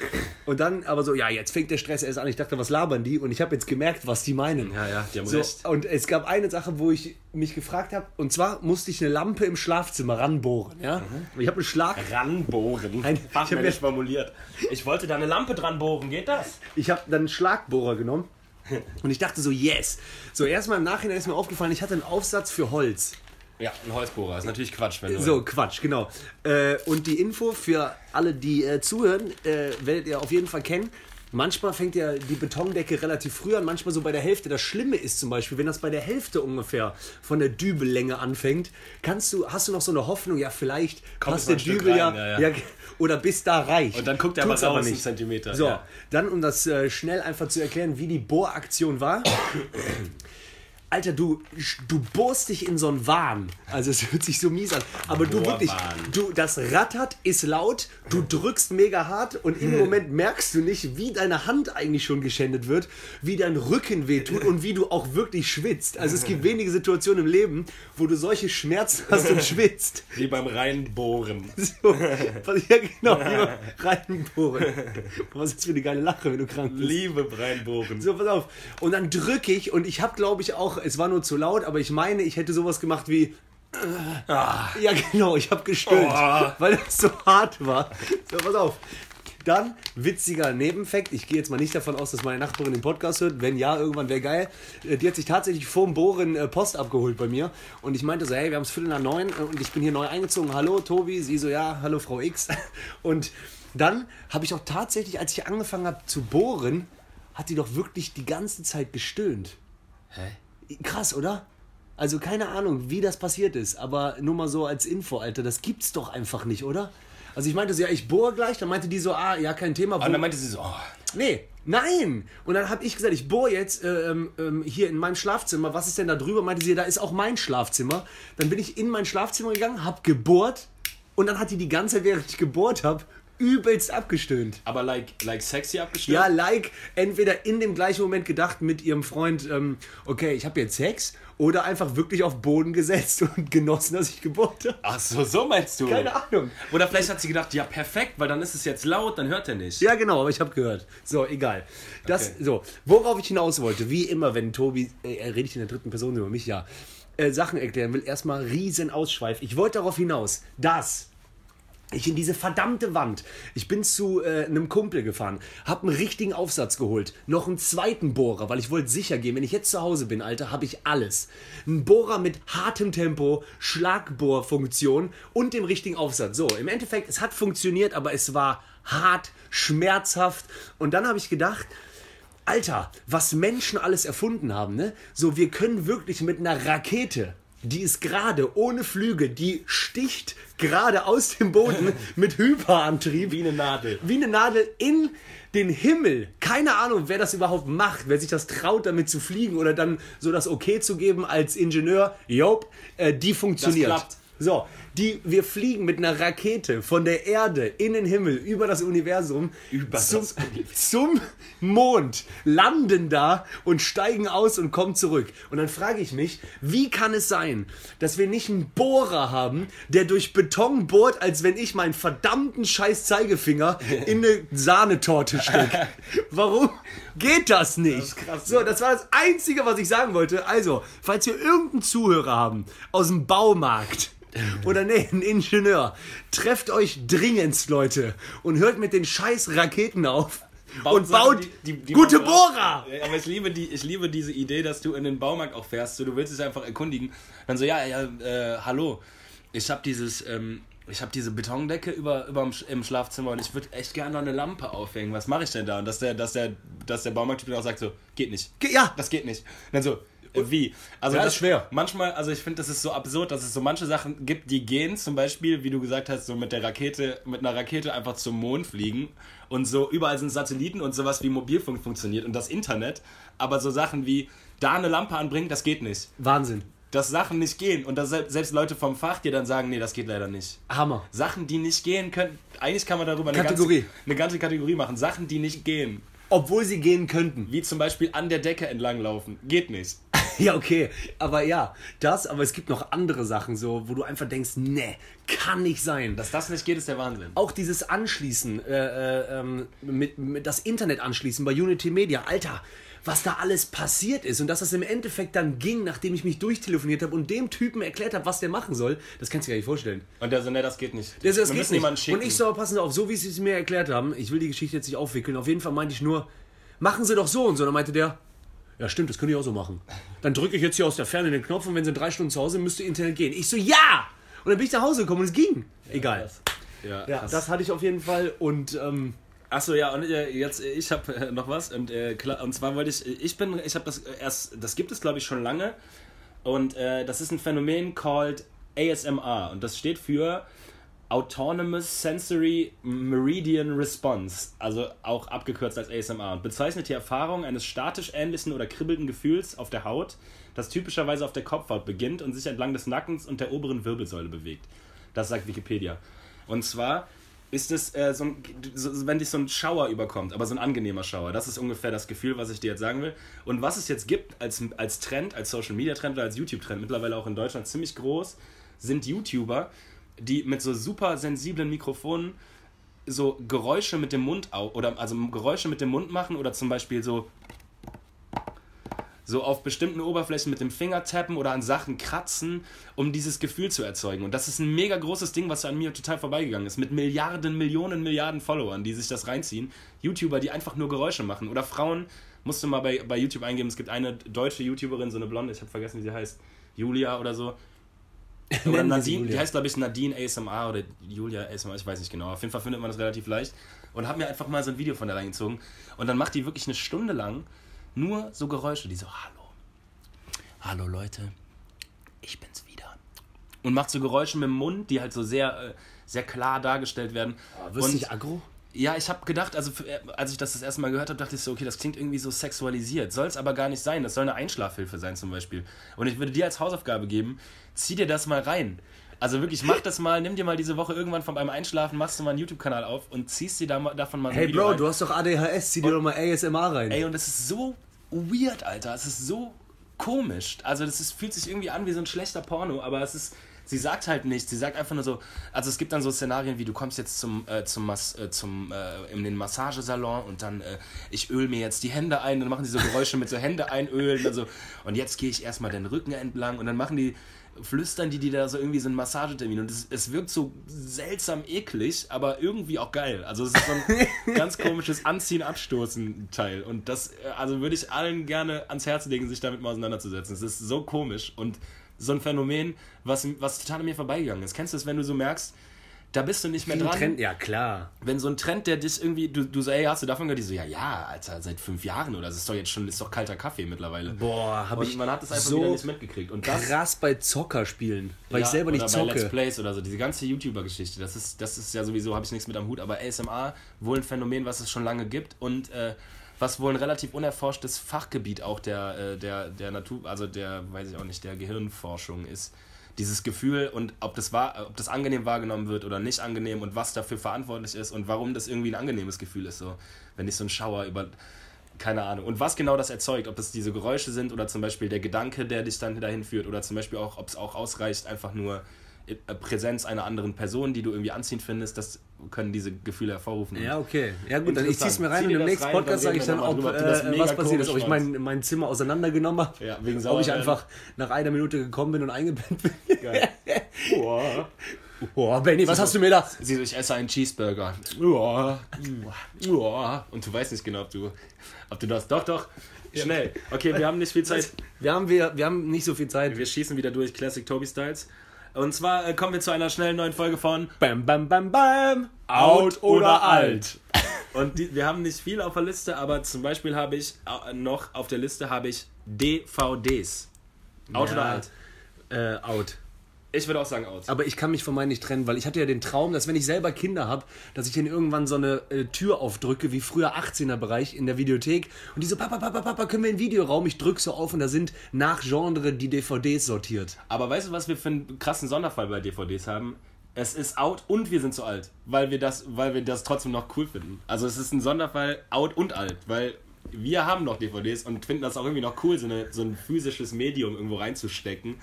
Und dann aber so, ja, jetzt fängt der Stress erst an. Ich dachte, was labern die? Und ich habe jetzt gemerkt, was die meinen.
Ja, ja, die haben
So,
recht.
und es gab eine Sache, wo ich mich gefragt habe, und zwar musste ich eine Lampe im Schlafzimmer ranbohren. Ja?
Mhm.
Ich habe einen Schlag,
Ranbohren.
Nein, ich hab
Fachmännisch
mir-
formuliert. Ich wollte da eine Lampe dran bohren, geht das?
ich habe dann einen Schlagbohrer genommen und ich dachte so, yes. So, erstmal im Nachhinein ist mir aufgefallen, ich hatte einen Aufsatz für Holz.
Ja, ein Holzbohrer. Ist natürlich Quatsch, wenn du.
So, Quatsch, genau. Äh, und die Info für alle, die äh, zuhören, äh, werdet ihr auf jeden Fall kennen. Manchmal fängt ja die Betondecke relativ früh an, manchmal so bei der Hälfte. Das Schlimme ist zum Beispiel, wenn das bei der Hälfte ungefähr von der Dübellänge anfängt, kannst du, hast du noch so eine Hoffnung, ja, vielleicht
Kommt
passt der Dübel ja,
rein, ja,
ja.
ja.
oder bis da reicht.
Und dann guckt er aber
Tut's
raus einen Zentimeter,
So,
ja.
dann um das äh, schnell einfach zu erklären, wie die Bohraktion war. Alter, du, du bohrst dich in so einen Wahn. Also es hört sich so mies an. Aber du wirklich, du, das rattert, ist laut, du drückst mega hart und im Moment merkst du nicht, wie deine Hand eigentlich schon geschändet wird, wie dein Rücken wehtut und wie du auch wirklich schwitzt. Also es gibt wenige Situationen im Leben, wo du solche Schmerzen hast und schwitzt.
Wie beim Reinbohren.
So, ja genau, wie beim reinbohren. Was ist für eine geile Lache, wenn du krank bist.
Liebe Reinbohren.
So, pass auf. Und dann drücke ich und ich habe, glaube ich, auch, es war nur zu laut, aber ich meine, ich hätte sowas gemacht wie. äh, Ja, genau, ich habe gestöhnt,
Oh.
weil das so hart war. So, pass auf. Dann, witziger Nebenfakt, ich gehe jetzt mal nicht davon aus, dass meine Nachbarin den Podcast hört. Wenn ja, irgendwann wäre geil. Äh, Die hat sich tatsächlich vorm Bohren äh, Post abgeholt bei mir. Und ich meinte so, hey, wir haben es Viertel nach neun und ich bin hier neu eingezogen. Hallo, Tobi. Sie so, ja, hallo, Frau X. Und dann habe ich auch tatsächlich, als ich angefangen habe zu bohren, hat die doch wirklich die ganze Zeit gestöhnt.
Hä?
Krass, oder? Also keine Ahnung, wie das passiert ist, aber nur mal so als Info, Alter, das gibt's doch einfach nicht, oder? Also ich meinte so, ja, ich bohre gleich, dann meinte die so, ah, ja, kein Thema.
Und dann meinte sie so, oh,
Nee, nein! Und dann habe ich gesagt, ich bohre jetzt ähm, ähm, hier in meinem Schlafzimmer. Was ist denn da drüber? Meinte sie, da ist auch mein Schlafzimmer. Dann bin ich in mein Schlafzimmer gegangen, hab gebohrt und dann hat die die ganze Zeit, während ich gebohrt habe, übelst abgestöhnt.
aber like, like sexy abgestimmt?
Ja, like, entweder in dem gleichen Moment gedacht mit ihrem Freund, ähm, okay, ich habe jetzt Sex, oder einfach wirklich auf Boden gesetzt und genossen, dass ich gebohrt habe.
Ach so, so meinst du?
Keine Ahnung.
Oder vielleicht hat sie gedacht, ja perfekt, weil dann ist es jetzt laut, dann hört er nicht.
Ja, genau, aber ich habe gehört. So, egal. Das,
Okay.
so, worauf ich hinaus wollte, wie immer, wenn Tobi, äh, er redet in der dritten Person über mich, ja, äh, Sachen erklären will, erstmal riesen Ausschweif. Ich wollte darauf hinaus, dass ich in diese verdammte Wand, ich bin zu äh, einem Kumpel gefahren, hab einen richtigen Aufsatz geholt, noch einen zweiten Bohrer, weil ich wollte sicher gehen, wenn ich jetzt zu Hause bin, Alter, habe ich alles. Ein Bohrer mit hartem Tempo, Schlagbohrfunktion und dem richtigen Aufsatz. So, im Endeffekt, es hat funktioniert, aber es war hart, schmerzhaft und dann habe ich gedacht, Alter, was Menschen alles erfunden haben, ne? So, wir können wirklich mit einer Rakete, die ist gerade, ohne Flüge, die sticht gerade aus dem Boden mit Hyperantrieb.
Wie eine Nadel.
Wie eine Nadel in den Himmel. Keine Ahnung, wer das überhaupt macht, wer sich das traut, damit zu fliegen oder dann so das Okay zu geben als Ingenieur. Jop, äh, die funktioniert.
klappt.
So, die, wir fliegen mit einer Rakete von der Erde in den Himmel über das Universum
Über das
zum,
Universum.
zum Mond, landen da und steigen aus und kommen zurück. Und dann frage ich mich, wie kann es sein, dass wir nicht einen Bohrer haben, der durch Beton bohrt, als wenn ich meinen verdammten scheiß Zeigefinger in eine Sahnetorte stecke? Warum geht das nicht?
ist krass,
so, das war das Einzige, was ich sagen wollte. Also, falls wir irgendeinen Zuhörer haben aus dem Baumarkt, oder nee, ein Ingenieur. Trefft euch dringendst, Leute, und hört mit den scheiß Raketen auf und
Sachen,
baut
die- die- die
gute Bohrer.
Aber ich liebe, die, ich liebe diese Idee, dass du in den Baumarkt auch fährst. So, du willst es einfach erkundigen. Dann so, ja, ja, äh, hallo. Ich habe dieses, ähm, ich habe diese Betondecke über, über im Schlafzimmer und ich würde echt gerne noch eine Lampe aufhängen. Was mache ich denn da? Und dass der, dass der, dass der Baumarkttyp dann auch sagt so, geht nicht.
Ge- ja.
Das geht nicht. Und dann so, wie? Also
Ja,
das
ist schwer.
Manchmal, also ich finde, das ist so absurd, dass es so manche Sachen gibt, die gehen, zum Beispiel, wie du gesagt hast, so mit der Rakete, mit einer Rakete einfach zum Mond fliegen und so überall sind Satelliten und sowas wie Mobilfunk funktioniert und das Internet, aber so Sachen wie da eine Lampe anbringen, das geht nicht.
Wahnsinn.
Dass Sachen nicht gehen und dass selbst Leute vom Fach dir dann sagen, nee, das geht leider nicht.
Hammer.
Sachen, die nicht gehen können, eigentlich kann man darüber eine
Kategorie.
ganze, eine ganze Kategorie machen. Sachen, die nicht gehen,
Obwohl sie gehen könnten.
wie zum Beispiel an der Decke entlanglaufen, geht nicht.
Ja, okay. Aber ja, das, aber es gibt noch andere Sachen, so, wo du einfach denkst, nee, kann nicht sein.
Dass das nicht geht, ist der Wahnsinn.
auch dieses Anschließen, äh, äh, ähm, mit, mit das Internet anschließen bei Unity Media, Alter, was da alles passiert ist und dass das im Endeffekt dann ging, nachdem ich mich durchtelefoniert habe und dem Typen erklärt habe, was der machen soll, das kannst du dir gar nicht vorstellen.
Und der so, ne, das geht nicht.
Das, das
Wir
geht nicht. Und ich so, passen Sie auf, so wie Sie es mir erklärt haben, ich will die Geschichte jetzt nicht aufwickeln, auf jeden Fall meinte ich nur, machen Sie doch so und so. Dann meinte der, ja stimmt, das können ich auch so machen. Dann drücke ich jetzt hier aus der Ferne den Knopf und wenn Sie in drei Stunden zu Hause sind, müsste Internet gehen. Ich so, ja! Und dann bin ich nach Hause gekommen und es ging. Egal.
Ja,
Ja,
krass.
das hatte ich auf jeden Fall und ähm,
Achso, ja, und äh, jetzt, äh, ich habe äh, noch was. Und, äh, und zwar wollte ich, ich bin, ich habe das erst, das gibt es glaube ich schon lange. Und äh, das ist ein Phänomen called ASMR. Und das steht für Autonomous Sensory Meridian Response, also auch abgekürzt als ASMR, bezeichnet die Erfahrung eines statisch ähnlichen oder kribbelnden Gefühls auf der Haut, das typischerweise auf der Kopfhaut beginnt und sich entlang des Nackens und der oberen Wirbelsäule bewegt. Das sagt Wikipedia. Und zwar ist es, äh, so ein, so, wenn dich so ein Schauer überkommt, aber so ein angenehmer Schauer. Das ist ungefähr das Gefühl, was ich dir jetzt sagen will. Und was es jetzt gibt als, als Trend, als Social Media Trend oder als YouTube-Trend, mittlerweile auch in Deutschland ziemlich groß, sind YouTuber, die mit so super sensiblen Mikrofonen so Geräusche mit dem Mund au oder also Geräusche mit dem Mund machen oder zum Beispiel so so auf bestimmten Oberflächen mit dem Finger tappen oder an Sachen kratzen, um dieses Gefühl zu erzeugen. Und das ist ein mega großes Ding, was an mir total vorbeigegangen ist. Mit Milliarden, Millionen, Milliarden Followern, die sich das reinziehen. YouTuber, die einfach nur Geräusche machen. Oder Frauen, musst du mal bei, bei YouTube eingeben, es gibt eine deutsche YouTuberin, so eine Blonde, ich habe vergessen, wie sie heißt. Julia oder so. Oder Nadine, die heißt glaube ich Nadine ASMR oder Julia ASMR, ich weiß nicht genau. Auf jeden Fall findet man das relativ leicht. Und hab mir einfach mal so ein Video von der reingezogen. Und dann macht die wirklich eine Stunde lang nur so Geräusche, die so, hallo. Hallo Leute, ich bin's wieder. Und macht so Geräusche mit dem Mund, die halt so sehr, äh, sehr klar dargestellt werden.
Wirst du nicht aggro?
Ja, ich habe gedacht, also äh, als ich das das erste Mal gehört habe, dachte ich so, okay, das klingt irgendwie so sexualisiert. Soll es aber gar nicht sein. Das soll eine Einschlafhilfe sein zum Beispiel. Und ich würde dir als Hausaufgabe geben, zieh dir das mal rein. Also wirklich, mach das mal, nimm dir mal diese Woche irgendwann von beim Einschlafen, machst du mal einen YouTube-Kanal auf und ziehst dir da mal, davon mal so
Hey
Video
Bro,
rein.
du hast doch ADHS, zieh dir doch mal ASMR rein.
Ey, und das ist so weird, Alter. Es ist so komisch. Also das ist, fühlt sich irgendwie an wie so ein schlechter Porno, aber es ist. Sie sagt halt nichts, sie sagt einfach nur so, also es gibt dann so Szenarien wie, du kommst jetzt zum, äh, zum, Mas, äh, zum äh, in den Massagesalon und dann, äh, ich öl mir jetzt die Hände ein, dann machen die so Geräusche mit so Hände einölen und so, und jetzt gehe ich erstmal den Rücken entlang und dann machen die, flüstern die die da so irgendwie so einen Massagetermin und es, es wirkt so seltsam eklig, aber irgendwie auch geil. Also es ist so ein ganz komisches Anziehen, Abstoßen Teil und das, äh, also würde ich allen gerne ans Herz legen, sich damit mal auseinanderzusetzen. Es ist so komisch und so ein Phänomen, was, was total an mir vorbeigegangen ist. Kennst du es, wenn du so merkst, da bist du nicht mehr
Ein
dran?
Trend, ja klar.
wenn so ein Trend, der dich irgendwie, du, du so, ey, hast du davon gehört? Die so, ja, ja, Alter, seit fünf Jahren oder das ist doch jetzt schon, ist doch kalter Kaffee mittlerweile.
Boah, habe
Und
ich
man hat es einfach
so
wieder nicht mitgekriegt. Und das,
krass bei Zockerspielen, weil
ja,
ich selber nicht
oder bei Let's
zocke.
Plays oder so, diese ganze YouTuber-Geschichte, das ist, das ist ja sowieso, habe ich nichts mit am Hut, aber ASMR, wohl ein Phänomen, was es schon lange gibt und äh, was wohl ein relativ unerforschtes Fachgebiet auch der, äh, der, der Natur, also der, weiß ich auch nicht, der Gehirnforschung ist. Dieses Gefühl und ob das, war, ob das angenehm wahrgenommen wird oder nicht angenehm und was dafür verantwortlich ist und warum das irgendwie ein angenehmes Gefühl ist, so, wenn ich so einen Schauer über, keine Ahnung. Und was genau das erzeugt, ob es diese Geräusche sind oder zum Beispiel der Gedanke, der dich dann dahin führt oder zum Beispiel auch, ob es auch ausreicht, einfach nur Präsenz einer anderen Person, die du irgendwie anziehend findest, das können diese Gefühle hervorrufen.
Ja, okay. Ja gut, dann ich zieh's mir rein
Zieh
und im nächsten
rein,
Podcast sage ich dann, ob,
drüber,
äh, was passiert ist, ob ich mein, mein Zimmer auseinandergenommen habe.
Ja, wegen
ob ich einfach nach einer Minute gekommen bin und eingepennt bin.
Geil. Boah.
Boah, Benny, was hast du mir da?
Sie so, ich esse einen Cheeseburger. Uah, uah. Und du weißt nicht genau, ob du, ob du das. Doch, doch. Schnell. Okay, wir haben nicht viel Zeit.
Wir haben, wir, wir haben nicht so viel Zeit.
Wir schießen wieder durch Classic Toby Styles. Und zwar äh, kommen wir zu einer schnellen neuen Folge von
Bam, bam, bam, bam. Out oder alt?
Und die, wir haben nicht viel auf der Liste, aber zum Beispiel habe ich äh, noch auf der Liste habe ich DVDs. Out
Ja.
oder alt?
Äh, out.
Ich würde auch sagen out.
Aber ich kann mich von meinen nicht trennen, weil ich hatte ja den Traum, dass wenn ich selber Kinder habe, dass ich denen irgendwann so eine äh, Tür aufdrücke, wie früher 18er-Bereich in der Videothek. Und die so, Papa, Papa, Papa, können wir in den Videoraum? Ich drück so auf und da sind nach Genre die DVDs sortiert.
Aber weißt du, was wir für einen krassen Sonderfall bei DVDs haben? Es ist out und wir sind zu alt, weil wir das, weil wir das trotzdem noch cool finden. Also es ist ein Sonderfall out und alt, weil wir haben noch DVDs und finden das auch irgendwie noch cool, so, eine, so ein physisches Medium irgendwo reinzustecken.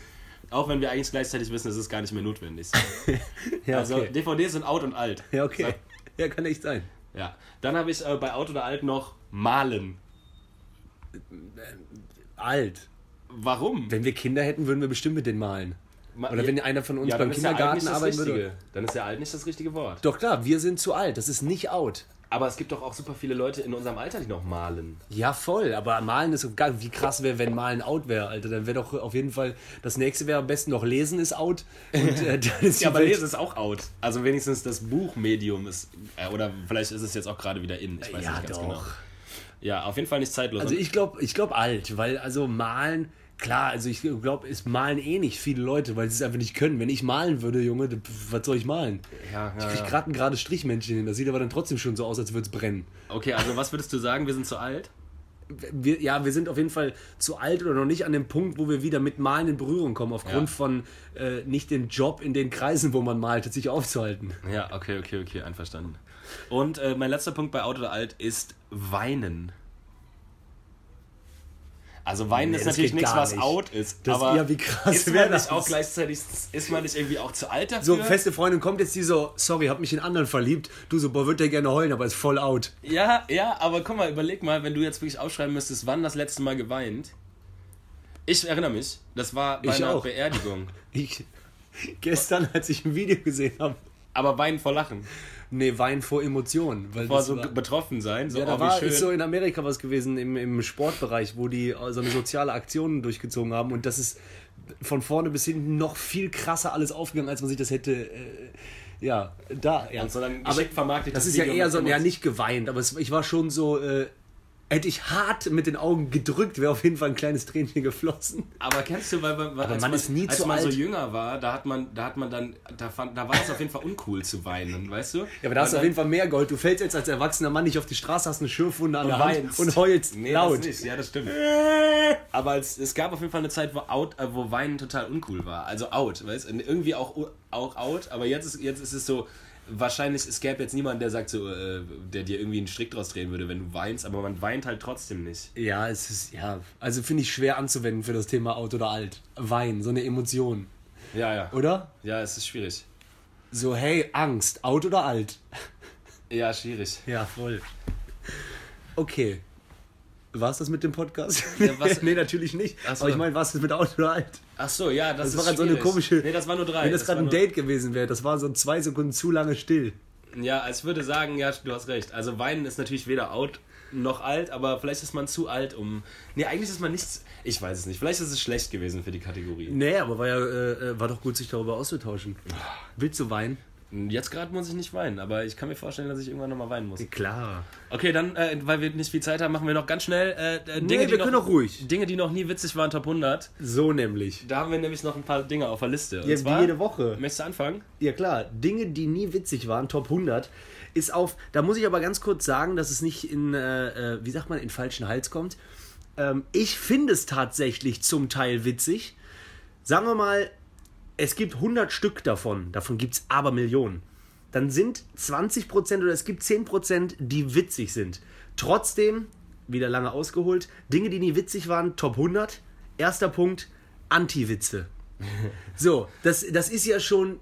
Auch wenn wir eigentlich gleichzeitig wissen, es ist gar nicht mehr notwendig.
Ja,
Also
okay.
DVDs sind out und alt.
Ja, okay. Ja, kann echt sein.
Ja. Dann habe ich äh, bei out oder alt noch malen.
Alt.
Warum?
Wenn wir Kinder hätten, würden wir bestimmt mit denen malen.
Ma-
Oder wenn einer von uns
Ja,
beim
ja
Kindergarten arbeiten würde.
Dann ist ja alt nicht das richtige Wort.
Doch klar, wir sind zu alt. Das ist nicht out.
Aber es gibt doch auch super viele Leute in unserem Alter, die noch malen.
Ja, voll, aber malen ist so geil. Wie krass wäre, wenn malen out wäre, Alter. Dann wäre doch auf jeden Fall, das nächste wäre am besten noch lesen ist out. Und äh, dann ist
Ja, aber
Welt-
Lesen ist auch out. Also wenigstens das Buchmedium ist. Äh, oder vielleicht ist es jetzt auch gerade wieder in. Ich weiß
Ja,
nicht ganz
doch.
genau. Ja, auf jeden Fall nicht zeitlos.
Also ich glaube ich glaub alt, weil also malen, klar, also ich glaube, es malen eh nicht viele Leute, weil sie es einfach nicht können. Wenn ich malen würde, Junge, was soll ich malen?
ja,
Ich
ja,
krieg
ja.
gerade ein gerades Strichmännchen hin, das sieht aber dann trotzdem schon so aus, als würde es brennen.
Okay, also was würdest du sagen? Wir sind zu alt?
Wir, ja, wir sind auf jeden Fall zu alt oder noch nicht an dem Punkt, wo wir wieder mit Malen in Berührung kommen, aufgrund
Ja.
von äh, nicht dem Job in den Kreisen, wo man malt, sich aufzuhalten.
Ja, okay, okay, okay, einverstanden. Und äh, mein letzter Punkt bei Out oder Alt ist Weinen. Also Weinen
Nee,
ist natürlich nichts, was
nicht.
out ist.
Das-
aber
ja, wie krass
ist
wär
man
das?
nicht auch gleichzeitig, ist man nicht irgendwie auch zu alt dafür?
So, feste Freundin kommt jetzt die so, sorry, hab mich in anderen verliebt. Du so, boah, würd der gerne heulen, aber ist voll out.
Ja, ja, aber guck mal, überleg mal, wenn du jetzt wirklich aufschreiben müsstest, wann das letzte Mal geweint. Ich erinnere mich, das war bei
Ich
einer
auch.
Beerdigung.
Ich, gestern, als ich ein Video gesehen habe,
Aber weinen vor Lachen.
nee, Wein vor Emotionen. Weil
Vor so
war,
betroffen sein. So,
ja, da
oh,
war ist so in Amerika was gewesen im, im Sportbereich, wo die äh, so eine soziale Aktion durchgezogen haben und das ist von vorne bis hinten noch viel krasser alles aufgegangen, als man sich das hätte. Äh, ja, da. Ja.
Und so dann
aber
vermarktet
das
das
ist ja
Video
eher
mit
so, ja, nicht geweint, aber es, ich war schon so. Äh, Hätte ich hart mit den Augen gedrückt, wäre auf jeden Fall ein kleines Tränchen geflossen.
Aber kennst du, weil, weil als
man ist nie
als
zu
man
alt.
so jünger war, da hat man, da hat man dann, da fand, da war es auf jeden Fall uncool zu weinen, weißt du?
Ja, aber da hast du auf jeden Fall mehr Gold. Du fällst jetzt als erwachsener Mann nicht auf die Straße, hast eine Schürfwunde an der Hand
weinst.
und heulst
nee,
laut.
Das nicht. Ja, das stimmt. Aber es, es gab auf jeden Fall eine Zeit, wo, out, äh, wo Weinen total uncool war. Also out, weißt du? Irgendwie auch, auch out, aber jetzt ist, jetzt ist es so, wahrscheinlich, es gäbe jetzt niemanden, der sagt so, äh, der dir irgendwie einen Strick draus drehen würde, wenn du weinst, aber man weint halt trotzdem nicht.
Ja, es ist, ja, also finde ich schwer anzuwenden für das Thema alt oder alt. Wein, so eine Emotion,
Ja, ja.
oder?
Ja, es ist schwierig.
So, hey, Angst, out oder alt?
Ja, schwierig.
Ja, voll. Okay. War's das mit dem Podcast?
Ja, was-
nee, natürlich nicht.
So.
Aber ich meine, war's das mit out oder alt?
Ach so, ja, das,
Das
ist
war gerade so eine komische.
Nee, das war nur drei.
Wenn das, gerade
war
ein
nur-
Date gewesen wäre, das war so zwei Sekunden zu lange still.
Ja, als würde sagen, ja, du hast recht. Also Weinen ist natürlich weder out noch alt, aber vielleicht ist man zu alt, um. Nee, eigentlich ist man nichts. Ich weiß es nicht. Vielleicht ist es schlecht gewesen für die Kategorie.
Nee, aber war ja äh, äh, war doch gut, sich darüber auszutauschen. Willst du weinen?
Jetzt gerade muss ich nicht weinen, aber ich kann mir vorstellen, dass ich irgendwann nochmal weinen muss.
Klar.
Okay, dann, äh, weil wir nicht viel Zeit haben, machen wir noch ganz schnell äh, äh, Dinge,
Nee,
die
wir
noch,
können auch ruhig.
Dinge, die noch nie witzig waren, Top 100.
So nämlich.
Da haben wir nämlich noch ein paar Dinge auf der Liste. Und
Ja,
zwar,
wie jede Woche.
Möchtest du anfangen?
Ja klar, Dinge, die nie witzig waren, Top 100, ist auf, da muss ich aber ganz kurz sagen, dass es nicht in, äh, äh, wie sagt man, in falschen Hals kommt. Ähm, ich finde es tatsächlich zum Teil witzig. Sagen wir mal, es gibt 100 Stück davon, davon gibt es aber Millionen. Dann sind 20% oder es gibt 10%, die witzig sind. Trotzdem, wieder lange ausgeholt, Dinge, die nie witzig waren, Top 100. Erster Punkt, Anti-Witze. So, das, das ist ja schon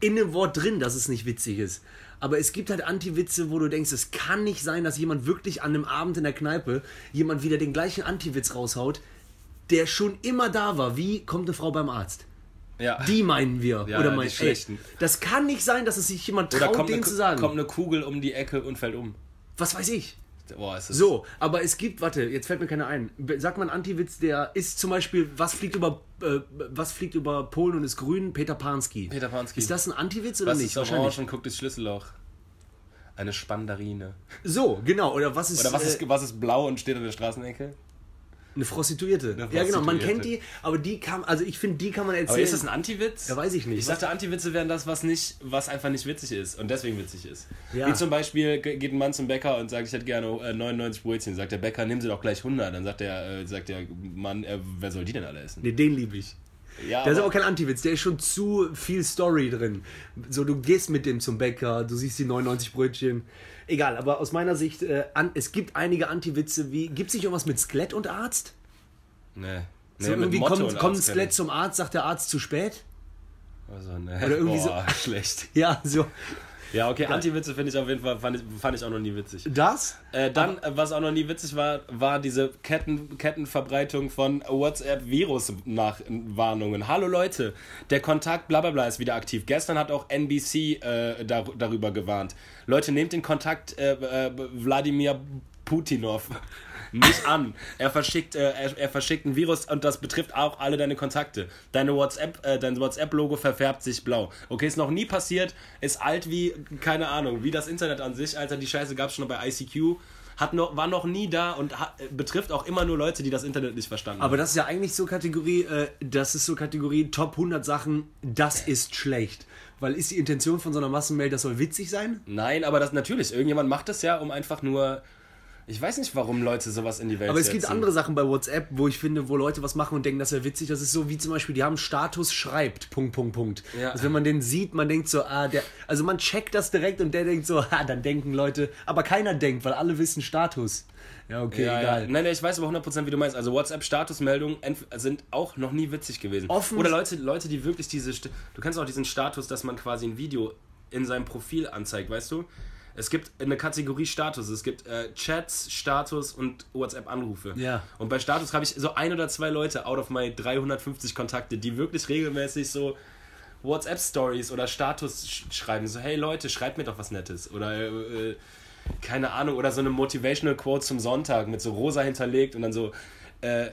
in dem Wort drin, dass es nicht witzig ist. Aber es gibt halt Anti-Witze, wo du denkst, es kann nicht sein, dass jemand wirklich an einem Abend in der Kneipe jemand wieder den gleichen Anti-Witz raushaut, der schon immer da war. Wie kommt eine Frau beim Arzt?
Ja.
Die meinen wir.
Ja,
Oder
die
mein, ey,
schlechten.
das kann nicht sein, dass es sich jemand traut,
kommt,
denen
eine,
zu sagen.
kommt eine Kugel um die Ecke und fällt um.
Was weiß ich.
Boah, ist das
So, aber es gibt, warte, jetzt fällt mir keiner ein. Be- Sag mal einen Anti-Witz, der ist zum Beispiel, was fliegt über, äh, was fliegt über Polen und ist grün? Peter Panski.
Peter Panski.
Ist das ein Anti-Witz oder
Was
nicht?
ist orange und guckt durchs Schlüsselloch? Eine Spandarine.
So, genau. Oder was ist,
Oder was
äh,
ist, was ist blau und steht an der Straßenecke?
Eine Prostituierte?
Eine
Ja, genau. Man
Prostituierte.
kennt die, aber die kann, also ich finde, die kann man erzählen.
Aber ist das ein Anti-Witz?
Ja, weiß ich nicht.
Ich dachte, Anti-Witze wären das, was nicht, was einfach nicht witzig ist und deswegen witzig ist.
Ja.
Wie zum Beispiel ge- geht ein Mann zum Bäcker und sagt, ich hätte gerne äh, 99 Brötchen. Sagt der Bäcker, nimm sie doch gleich 100. Dann sagt der, äh, sagt der Mann, äh, wer soll die denn alle essen?
Nee, den liebe ich.
Ja,
Der ist aber kein Anti-Witz, der ist schon zu viel Story drin. So, du gehst mit dem zum Bäcker, du siehst die 99 Brötchen. Egal, aber aus meiner Sicht, äh, an, es gibt einige Anti-Witze, wie, gibt es nicht irgendwas mit Skelett und Arzt?
Nee. nee
So, irgendwie kommt, kommt ein Skelett zum Arzt, sagt der Arzt zu spät?
Also, nee.
Oder irgendwie
Boah, schlecht.
Ja, so.
Ja, okay, Anti-Witze finde ich auf jeden Fall, fand ich, fand ich auch noch nie witzig.
Das?
Äh, dann, äh, was auch noch nie witzig war, war diese Ketten, Kettenverbreitung von WhatsApp-Virus-Warnungen. Hallo Leute, der Kontakt bla bla bla ist wieder aktiv. Gestern hat auch NBC äh, dar darüber gewarnt. Leute, nehmt den Kontakt äh, äh, Wladimir Putinov nicht an. Er verschickt, äh, er, er verschickt ein Virus und das betrifft auch alle deine Kontakte. Deine WhatsApp, äh, dein WhatsApp-Logo verfärbt sich blau. Okay, ist noch nie passiert, ist alt wie, keine Ahnung, wie das Internet an sich, Alter, die Scheiße gab es schon bei ICQ. Hat noch, war noch nie da und hat, äh, betrifft auch immer nur Leute, die das Internet nicht verstanden
Aber
haben.
das ist ja eigentlich so Kategorie, äh, das ist so Kategorie Top 100 Sachen, das ist schlecht. Weil ist die Intention von so einer Massenmail, das soll witzig sein?
Nein, aber das natürlich, irgendjemand macht das ja, um einfach nur. Ich weiß nicht, warum Leute sowas in die Welt
Aber es gibt andere Sachen bei WhatsApp, wo ich finde, wo Leute was machen und denken, das wäre witzig. Das ist so wie zum Beispiel, die haben Status schreibt, Punkt, Punkt, Punkt.
Ja.
Also wenn man den sieht, man denkt so, ah, der, also man checkt das direkt und der denkt so, ah, dann denken Leute, aber keiner denkt, weil alle wissen Status. Ja, okay,
Ja, ja.
egal.
Nein, nein, ich weiß aber 100% wie du meinst. Also WhatsApp-Statusmeldungen sind auch noch nie witzig gewesen.
Offen-
Oder Leute, Leute, die wirklich diese... Du kennst auch diesen Status, dass man quasi ein Video in seinem Profil anzeigt, weißt du? Es gibt eine Kategorie Status. Es gibt äh, Chats, Status und WhatsApp-Anrufe.
Ja.
Und bei Status habe ich so ein oder zwei Leute out of my 350 Kontakte, die wirklich regelmäßig so WhatsApp-Stories oder Status sch schreiben. So, hey Leute, schreibt mir doch was Nettes. Oder, äh, äh, keine Ahnung, oder so eine Motivational Quote zum Sonntag mit so rosa hinterlegt und dann so, äh,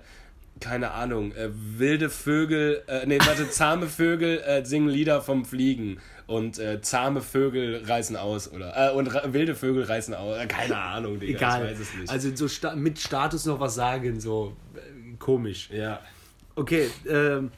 keine Ahnung, äh, wilde Vögel, äh, nee, warte, zahme Vögel äh, singen Lieder vom Fliegen und äh, zahme Vögel reißen aus oder äh, und wilde Vögel reißen aus. Äh, keine Ahnung, Digga,
Egal.
ich weiß es nicht.
Also so sta mit Status noch was sagen, so äh, komisch.
ja.
Okay, ähm,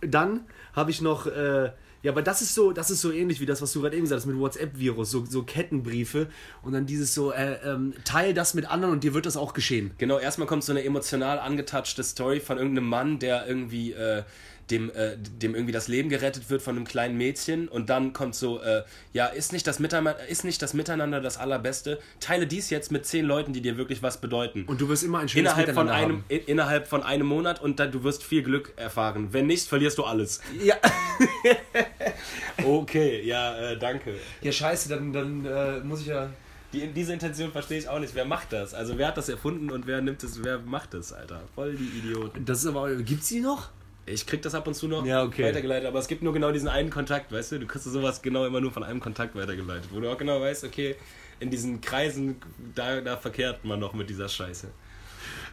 dann habe ich noch, äh, ja, aber das ist so, das ist so ähnlich wie das, was du gerade eben gesagt hast mit WhatsApp-Virus, so, so Kettenbriefe und dann dieses so, äh, ähm, teil das mit anderen und dir wird das auch geschehen.
Genau, erstmal kommt so eine emotional angetouchte Story von irgendeinem Mann, der irgendwie äh, dem, äh, dem irgendwie das Leben gerettet wird von einem kleinen Mädchen und dann kommt so, äh, ja, ist nicht, das Miteinander, ist nicht das Miteinander das Allerbeste? Teile dies jetzt mit zehn Leuten, die dir wirklich was bedeuten.
Und du wirst immer ein schönes
innerhalb von,
Miteinander
einem,
haben.
in, innerhalb von einem Monat und dann, du wirst viel Glück erfahren. Wenn nicht, verlierst du alles.
Ja,
Okay, ja, äh, danke.
ja scheiße, dann, dann äh, muss ich ja...
Die, diese Intention verstehe ich auch nicht. Wer macht das? Also wer hat das erfunden und wer nimmt es, wer macht das, Alter? Voll die Idioten.
Das ist aber, gibt's die noch?
Ich krieg das ab und zu noch
Ja, okay.
weitergeleitet, aber es gibt nur genau diesen einen Kontakt, weißt du? Du kriegst sowas genau immer nur von einem Kontakt weitergeleitet, wo du auch genau weißt, okay, in diesen Kreisen, da, da verkehrt man noch mit dieser Scheiße.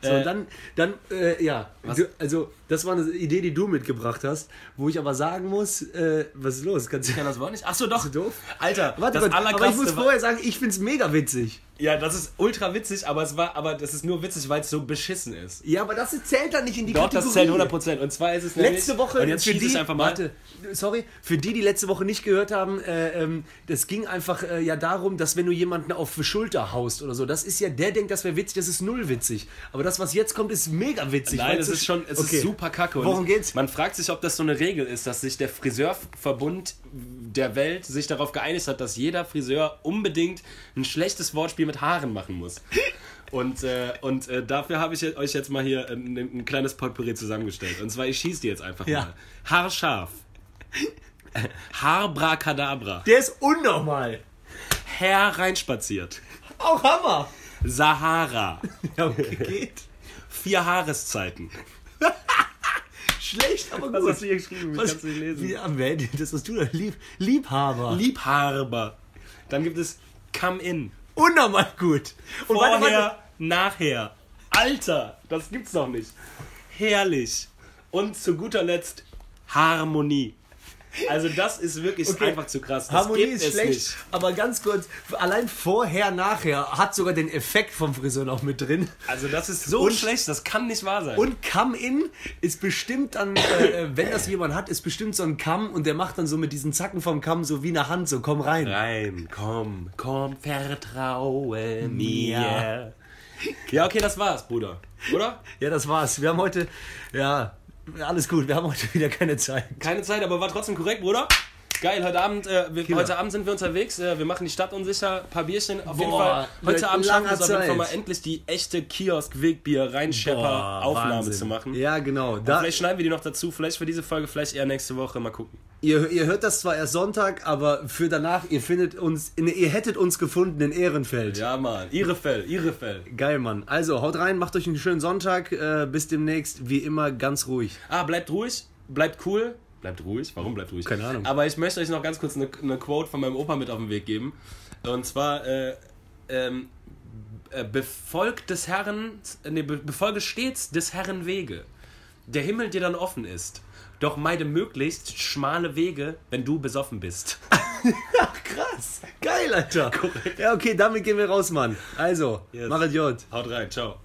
So,
Äh,
dann, dann äh, ja, du, also das war eine Idee, die du mitgebracht hast, wo ich aber sagen muss, äh, was ist los? Kannst du,
Ich kann das Wort nicht. Achso, doch.
Bist du doof?
Alter,
Warte,
das
kurz, aber ich muss vorher sagen, ich find's mega witzig.
Ja, das ist ultra witzig, aber es war, aber das ist nur witzig, weil es so beschissen ist.
Ja, aber das zählt dann nicht in die
Doch,
Kategorie.
das zählt 100%. Und zwar ist es nämlich,
Letzte Woche
und jetzt
für die,
ich einfach mal.
warte, sorry, für die, die letzte Woche nicht gehört haben, äh, ähm, das ging einfach äh, ja darum, dass wenn du jemanden auf die Schulter haust oder so, das ist ja, der denkt, das wäre witzig, das ist null witzig. Aber das, was jetzt kommt, ist mega witzig.
Nein, es ist schon, es
Okay.
ist super kacke. Und
Worum geht's?
Man fragt sich, ob das so eine Regel ist, dass sich der Friseurverbund der Welt sich darauf geeinigt hat, dass jeder Friseur unbedingt ein schlechtes Wortspiel mit Haaren machen muss. Und, äh, und äh, dafür habe ich euch jetzt mal hier ein, ein kleines Potpourri zusammengestellt. Und zwar, ich schieße die jetzt einfach
Ja.
mal. Haarscharf. Haarbracadabra.
Der ist unnormal.
Hereinspaziert.
Auch Hammer.
Sahara.
Ja, okay, geht.
Vier Haareszeiten.
Schlecht, aber gut.
Was hast du hier geschrieben? Ich
Was-
kann's nicht lesen.
Wie, am Ende, das was du da lieb, Liebhaber.
Liebhaber. Dann gibt es Come In.
Unnormal gut. Und
Vorher,
warte, warte.
nachher. Alter, das gibt's doch nicht. Herrlich. Und zu guter Letzt Harmonie. Also das ist wirklich
Okay.
einfach zu krass. Das
Harmonie ist schlecht,
nicht.
aber ganz kurz, allein vorher, nachher hat sogar den Effekt vom Friseur noch mit drin.
Also das ist so
Und-
schlecht, das kann nicht wahr sein.
Und Come-In ist bestimmt dann, äh, wenn das jemand hat, ist bestimmt so ein Kamm und der macht dann so mit diesen Zacken vom Kamm so wie eine Hand, so komm rein.
rein, komm, komm, vertraue mir.
Ja.
Ja, okay, das war's, Bruder. Oder?
Ja, das war's. Wir haben heute, ja, alles gut, wir haben heute wieder keine Zeit.
Keine Zeit, aber war trotzdem korrekt, Bruder. Geil, heute Abend, äh, wir,
Killer.
heute Abend sind wir unterwegs. Äh, wir machen die Stadt unsicher, ein paar Bierchen. Auf jeden
Boah,
Fall. Heute Abend schaffen wir es auf jeden Fall mal endlich die echte Kiosk-Wegbier reinschepper Aufnahme
Wahnsinn.
zu machen.
Ja, genau. Da,
Vielleicht schneiden wir die noch dazu, vielleicht für diese Folge, vielleicht eher nächste Woche. Mal gucken.
ihr, ihr hört das zwar erst Sonntag, aber für danach, ihr findet uns, ihr hättet uns gefunden in Ehrenfeld.
Ja, Mann. Ihre Fell, ihre Fell.
Geil, Mann. Also, haut rein, macht euch einen schönen Sonntag. Äh, bis demnächst, wie immer, ganz ruhig.
Ah, bleibt ruhig, bleibt cool. Bleibt ruhig? Warum bleibt ruhig?
Keine Ahnung.
Aber ich möchte euch noch ganz kurz eine, eine Quote von meinem Opa mit auf den Weg geben. Und zwar, äh, ähm, äh, befolgt des Herrn, nee, be befolge stets des Herrn Wege, der Himmel dir dann offen ist. Doch meide möglichst schmale Wege, wenn du besoffen bist.
Ach, krass. Geil, Alter. Ja, okay, damit gehen wir raus, Mann. Also,
Yes.
J.
Haut rein, ciao.